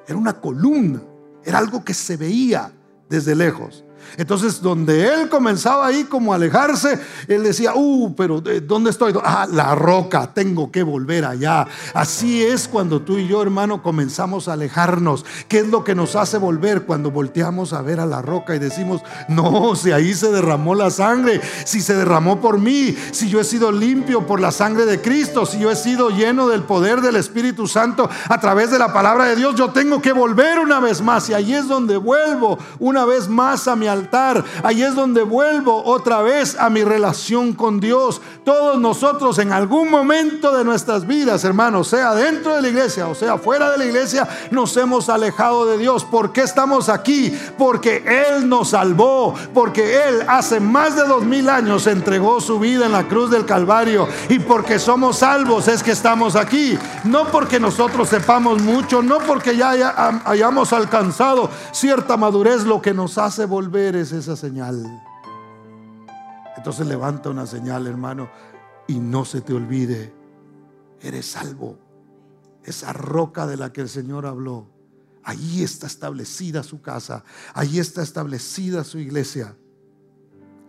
Era una columna, era algo que se veía desde lejos. Entonces, donde él comenzaba ahí como a alejarse, él decía, uh, pero eh, ¿dónde estoy? Ah, la roca, tengo que volver allá. Así es cuando tú y yo, hermano, comenzamos a alejarnos. ¿Qué es lo que nos hace volver cuando volteamos a ver a la roca y decimos, no, si ahí se derramó la sangre, si se derramó por mí, si yo he sido limpio por la sangre de Cristo, si yo he sido lleno del poder del Espíritu Santo a través de la palabra de Dios, yo tengo que volver una vez más. Y ahí es donde vuelvo una vez más a mi altar. Ahí es donde vuelvo otra vez a mi relación con Dios. Todos nosotros en algún momento de nuestras vidas, hermanos, sea dentro de la iglesia o sea fuera de la iglesia, nos hemos alejado de Dios. ¿Por qué estamos aquí? Porque Él nos salvó, porque Él hace más de dos mil años entregó su vida en la cruz del Calvario y porque somos salvos es que estamos aquí. No porque nosotros sepamos mucho, no porque ya hayamos alcanzado cierta madurez, lo que nos hace volver es esa señal. Entonces levanta una señal, hermano, y no se te olvide, eres salvo. Esa roca de la que el Señor habló, ahí está establecida su casa, ahí está establecida su iglesia.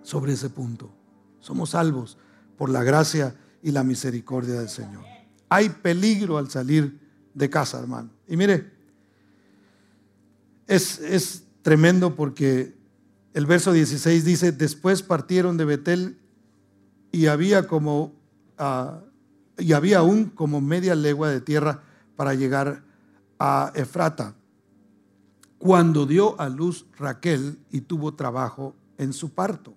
Sobre ese punto, somos salvos por la gracia y la misericordia del Señor. Hay peligro al salir de casa, hermano. Y mire, es, es tremendo porque el verso 16 dice, después partieron de Betel y había como, ah, y había aún como media legua de tierra para llegar a Efrata. Cuando dio a luz Raquel y tuvo trabajo en su parto.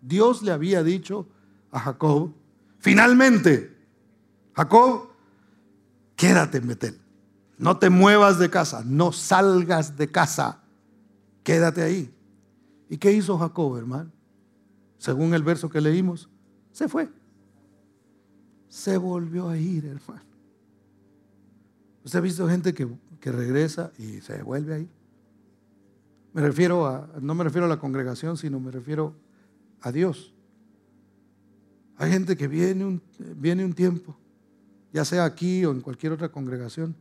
Dios le había dicho a Jacob, finalmente, Jacob, quédate en Betel. No te muevas de casa, no salgas de casa, quédate ahí. ¿Y qué hizo Jacob, hermano? Según el verso que leímos, se fue. Se volvió a ir, hermano. ¿Usted ha visto gente que, regresa y se vuelve a ir? Me refiero a, no me refiero a la congregación, sino me refiero a Dios. Hay gente que viene un, viene un tiempo, ya sea aquí o en cualquier otra congregación,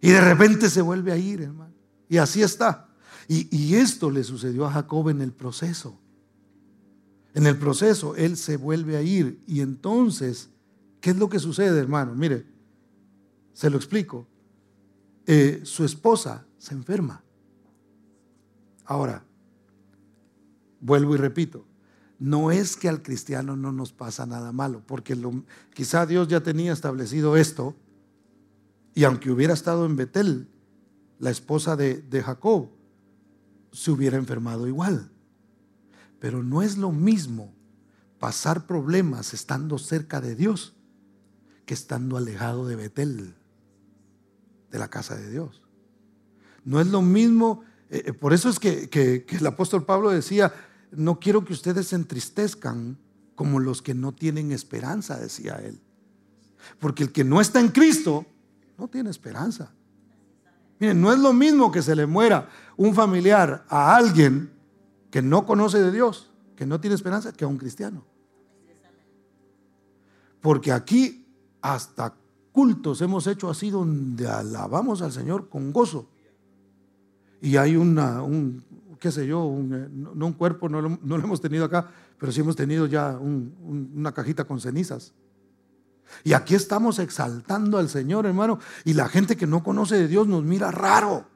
y de repente se vuelve a ir, hermano. Y así está. Y, esto le sucedió a Jacob en el proceso. En el proceso, él se vuelve a ir. Y entonces, ¿qué es lo que sucede, hermano? Mire, se lo explico. Eh, su esposa se enferma. Ahora, vuelvo y repito, no es que al cristiano no nos pasa nada malo, porque quizá Dios ya tenía establecido esto y aunque hubiera estado en Betel, la esposa de Jacob se hubiera enfermado igual. Pero no es lo mismo pasar problemas estando cerca de Dios que estando alejado de Betel, de la casa de Dios. No es lo mismo, eh, eh, por eso es que, que el apóstol Pablo decía, no quiero que ustedes se entristezcan como los que no tienen esperanza, decía él. Porque el que no está en Cristo no tiene esperanza. Miren, no es lo mismo que se le muera un familiar a alguien que no conoce de Dios, que no tiene esperanza, que a un cristiano. Porque aquí hasta cultos hemos hecho así donde alabamos al Señor con gozo. Y hay una, un, qué sé yo, un, eh, no un cuerpo, no lo, no lo, hemos tenido acá, pero sí hemos tenido ya una cajita con cenizas. Y aquí estamos exaltando al Señor, hermano. Y la gente que no conoce de Dios nos mira raro.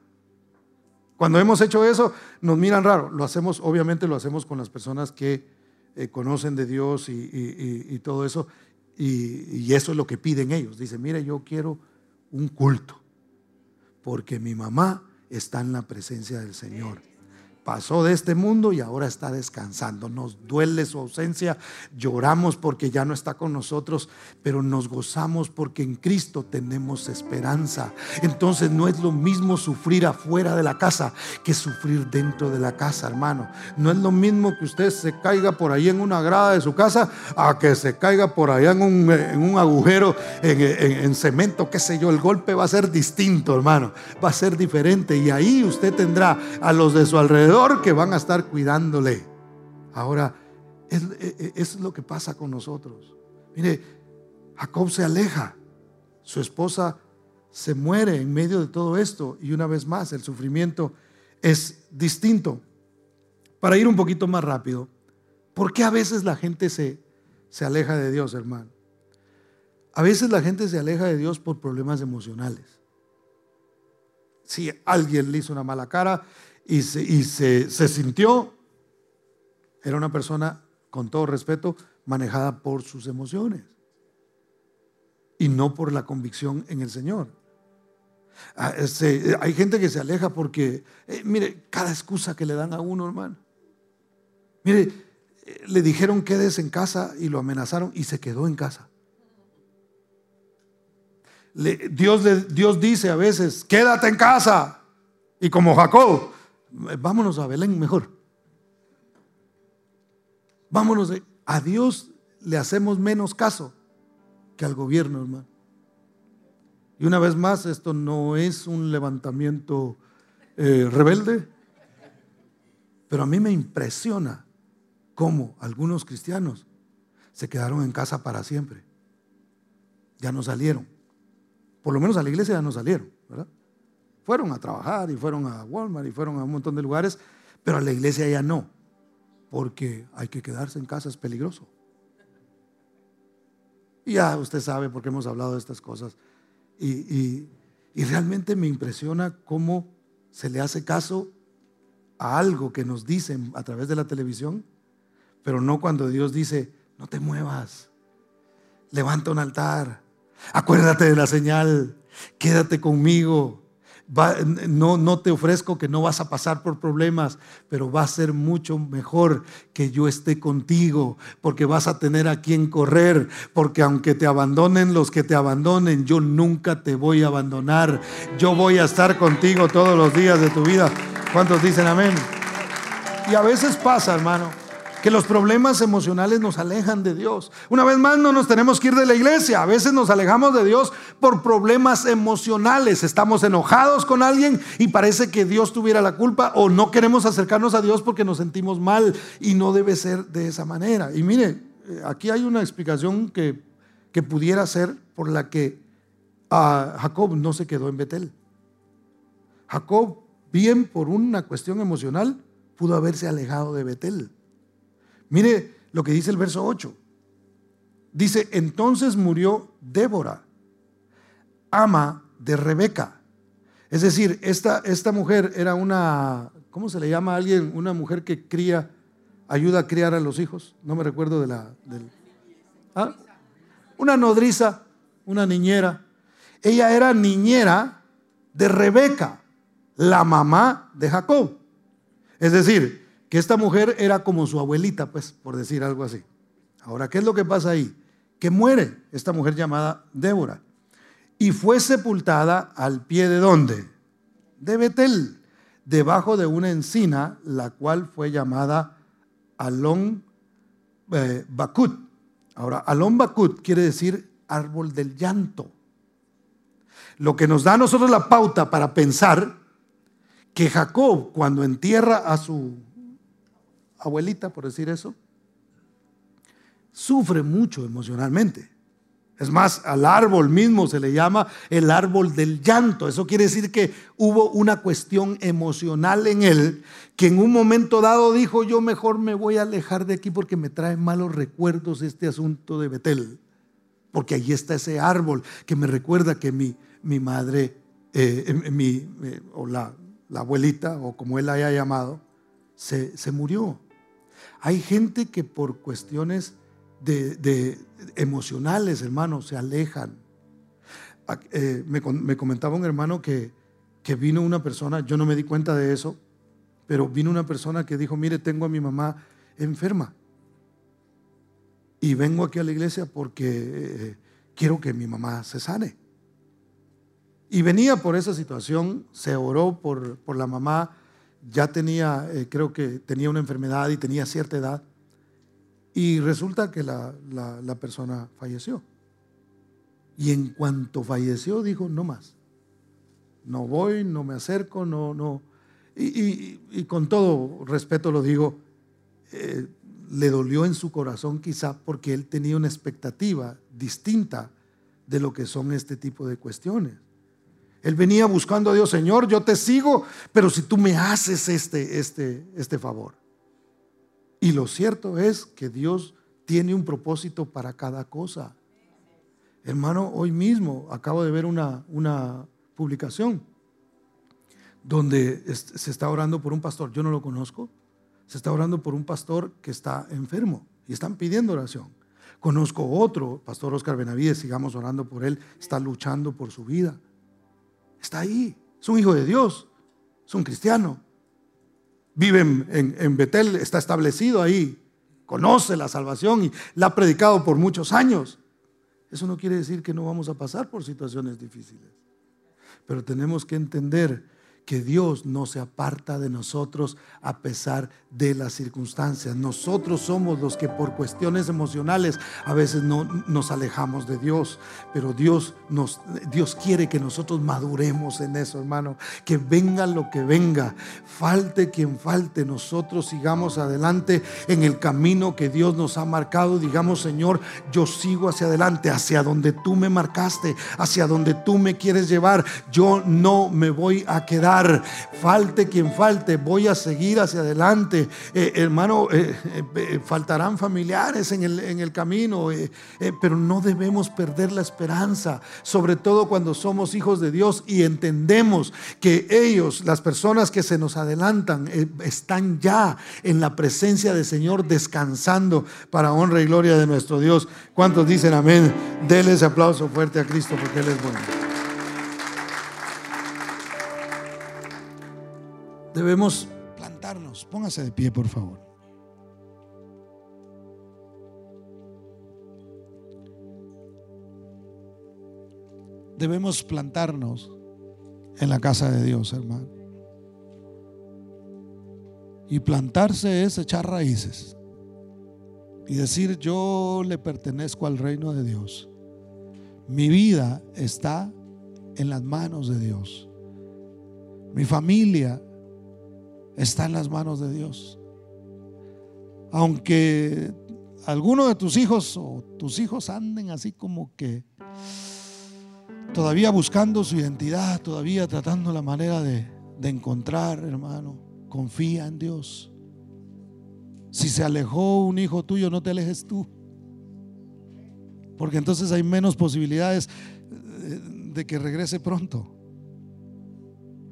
Cuando hemos hecho eso, nos miran raro. Lo hacemos, obviamente lo hacemos con las personas que eh, conocen de Dios y, todo eso. Y, eso es lo que piden ellos. Dicen, mire, yo quiero un culto. Porque mi mamá está en la presencia del Señor pasó de este mundo y ahora está descansando. Nos duele su ausencia, lloramos porque ya no está con nosotros, pero nos gozamos porque en Cristo tenemos esperanza. Entonces no es lo mismo sufrir afuera de la casa que sufrir dentro de la casa, hermano. No es lo mismo que usted se caiga por ahí en una grada de su casa a que se caiga por allá en un, agujero, en cemento, qué sé yo. El golpe va a ser distinto, hermano. Va a ser diferente y ahí usted tendrá a los de su alrededor que van a estar cuidándole. Ahora, es, es lo que pasa con nosotros. Mire, Jacob se aleja, su esposa se muere en medio de todo esto y una vez más el sufrimiento es distinto. Para ir un poquito más rápido, ¿por qué a veces la gente se, se aleja de Dios, hermano? A veces la gente se aleja de Dios por problemas emocionales. Si alguien le hizo una mala cara, y se, sintió, era una persona, con todo respeto, manejada por sus emociones y no por la convicción en el Señor. Ah, hay gente que se aleja porque, eh, mire, cada excusa que le dan a uno, hermano. Mire, eh, le dijeron quédese en casa y lo amenazaron y se quedó en casa. Dios, Dios dice a veces, quédate en casa. Y como Jacob, vámonos a Belén mejor. Vámonos, a Dios le hacemos menos caso que al gobierno, hermano. Y una vez más, esto no es un levantamiento eh, rebelde, pero a mí me impresiona cómo algunos cristianos se quedaron en casa para siempre. Ya no salieron. Por lo menos a la iglesia ya no salieron, ¿verdad? Fueron a trabajar y fueron a Walmart y fueron a un montón de lugares, pero a la iglesia ya no, porque hay que quedarse en casa, es peligroso. Y ya usted sabe por qué hemos hablado de estas cosas. Y, y realmente me impresiona cómo se le hace caso a algo que nos dicen a través de la televisión, pero no cuando Dios dice, no te muevas, levanta un altar, acuérdate de la señal, quédate conmigo, no, no te ofrezco que no vas a pasar por problemas, pero va a ser mucho mejor que yo esté contigo, porque vas a tener a quien correr, porque aunque te abandonen los que te abandonen, yo nunca te voy a abandonar. Yo voy a estar contigo todos los días de tu vida. ¿Cuántos dicen amén? Y a veces pasa, hermano que los problemas emocionales nos alejan de Dios. Una vez más, no nos tenemos que ir de la iglesia. A veces nos alejamos de Dios por problemas emocionales. Estamos enojados con alguien y parece que Dios tuviera la culpa o no queremos acercarnos a Dios porque nos sentimos mal y no debe ser de esa manera. Y mire, eh, aquí hay una explicación que, que pudiera ser por la que ah, Jacob no se quedó en Betel. Jacob, bien por una cuestión emocional, pudo haberse alejado de Betel. Mire lo que dice el verso 8. Dice, entonces murió Débora, ama de Rebeca. Es decir, esta, esta mujer era una, ¿cómo se le llama a alguien? Una mujer que cría, ayuda a criar a los hijos. No me recuerdo de la... ¿ah? Una nodriza, una niñera. Ella era niñera de Rebeca, la mamá de Jacob. Es decir, que esta mujer era como su abuelita, pues, por decir algo así. Ahora, ¿qué es lo que pasa ahí? Que muere esta mujer llamada Débora y fue sepultada al pie de dónde? De Betel, debajo de una encina, la cual fue llamada Alon eh, Bakut. Ahora, Alon Bakut quiere decir árbol del llanto. Lo que nos da a nosotros la pauta para pensar que Jacob, cuando entierra a su abuelita, por decir eso, sufre mucho emocionalmente. Es más, al árbol mismo se le llama el árbol del llanto. Eso quiere decir que hubo una cuestión emocional en él que en un momento dado dijo, yo mejor me voy a alejar de aquí porque me trae malos recuerdos este asunto de Betel. Porque allí está ese árbol que me recuerda que mi, mi madre, eh, mi, eh, o la, abuelita, o como él la haya llamado, se, se murió. Hay gente que por cuestiones emocionales, hermano, se alejan. Ah, eh, me, comentaba un hermano que, vino una persona, yo no me di cuenta de eso, pero vino una persona que dijo, mire, tengo a mi mamá enferma. Y vengo aquí a la iglesia porque eh, quiero que mi mamá se sane. Y venía por esa situación, se oró por la mamá, ya tenía, eh, creo que tenía una enfermedad y tenía cierta edad. Y resulta que la, persona falleció. Y en cuanto falleció, dijo, no más. No voy, no me acerco, no, no. Y, con todo respeto lo digo, eh, le dolió en su corazón quizá porque él tenía una expectativa distinta de lo que son este tipo de cuestiones. Él venía buscando a Dios, Señor, yo te sigo, pero si tú me haces este, este, este favor. Y lo cierto es que Dios tiene un propósito para cada cosa. Hermano, hoy mismo acabo de ver una, una publicación donde se está orando por un pastor, yo no lo conozco, se está orando por un pastor que está enfermo y están pidiendo oración. Conozco otro, pastor Oscar Benavides, sigamos orando por él, está luchando por su vida. Está ahí. Es un hijo de Dios. Es un cristiano. Vive en, Betel, está establecido ahí. Conoce la salvación y la ha predicado por muchos años. Eso no quiere decir que no vamos a pasar por situaciones difíciles. Pero tenemos que entender que Dios no se aparta de nosotros a pesar de las circunstancias. Nosotros somos los que por cuestiones emocionales a veces no nos alejamos de Dios, pero Dios nos Dios quiere que nosotros maduremos en eso, hermano, que venga lo que venga, falte quien falte, nosotros sigamos adelante en el camino que Dios nos ha marcado, digamos, Señor, yo sigo hacia adelante, hacia donde tú me marcaste, hacia donde tú me quieres llevar. Yo no me voy a quedar falte quien falte, voy a seguir hacia adelante. Eh, hermano, eh, eh, faltarán familiares en el, en el camino, pero no debemos perder la esperanza, sobre todo cuando somos hijos de Dios y entendemos que ellos, las personas que se nos adelantan, están ya en la presencia del Señor descansando para honra y gloria de nuestro Dios. ¿Cuántos dicen amén? Denle ese aplauso fuerte a Cristo porque Él es bueno. Debemos plantarnos. Póngase de pie, por favor. Debemos plantarnos en la casa de Dios, hermano. Y plantarse es echar raíces y decir, yo le pertenezco al reino de Dios. Mi vida está en las manos de Dios. Mi familia está en las manos de Dios. Aunque alguno de tus hijos o tus hijos anden así como que todavía buscando su identidad, todavía tratando la manera de, de encontrar, hermano, confía en Dios. Si se alejó un hijo tuyo, no te alejes tú. Porque entonces hay menos posibilidades eh, de que regrese pronto.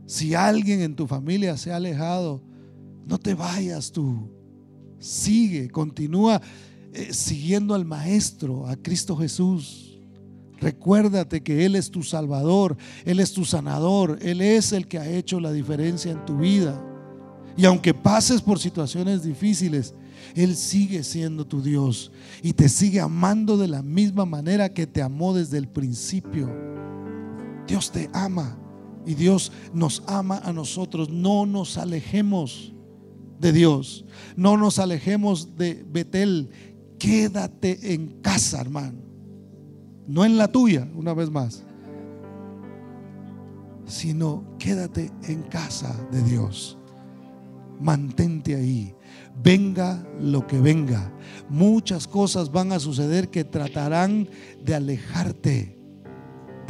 Si alguien en tu familia se ha alejado, no te vayas tú. Sigue, continúa eh, siguiendo al Maestro, a Cristo Jesús. Recuérdate que Él es tu Salvador, Él es tu sanador, Él es el que ha hecho la diferencia en tu vida. Y aunque pases por situaciones difíciles, Él sigue siendo tu Dios y te sigue amando de la misma manera que te amó desde el principio. Dios te ama y Dios nos ama a nosotros. No nos alejemos de Dios. No nos alejemos de Betel. Quédate en casa, hermano. No en la tuya, una vez más. Sino quédate en casa de Dios mantente ahí. Venga lo que venga. Muchas cosas van a suceder que tratarán de alejarte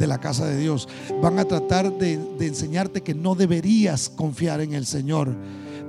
de la casa de Dios. Van a tratar de, enseñarte que no deberías confiar en el Señor.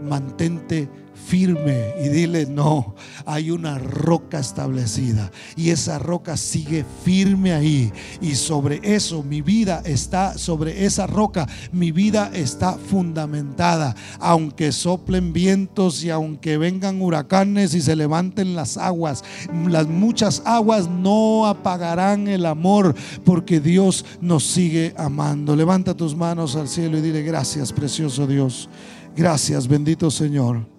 Mantente firme y dile, no, hay una roca establecida y esa roca sigue firme ahí y sobre eso mi vida está, sobre esa roca mi vida está fundamentada, aunque soplen vientos y aunque vengan huracanes y se levanten las aguas, las muchas aguas no apagarán el amor porque Dios nos sigue amando. Levanta tus manos al cielo y dile gracias, precioso Dios. Gracias, bendito Señor.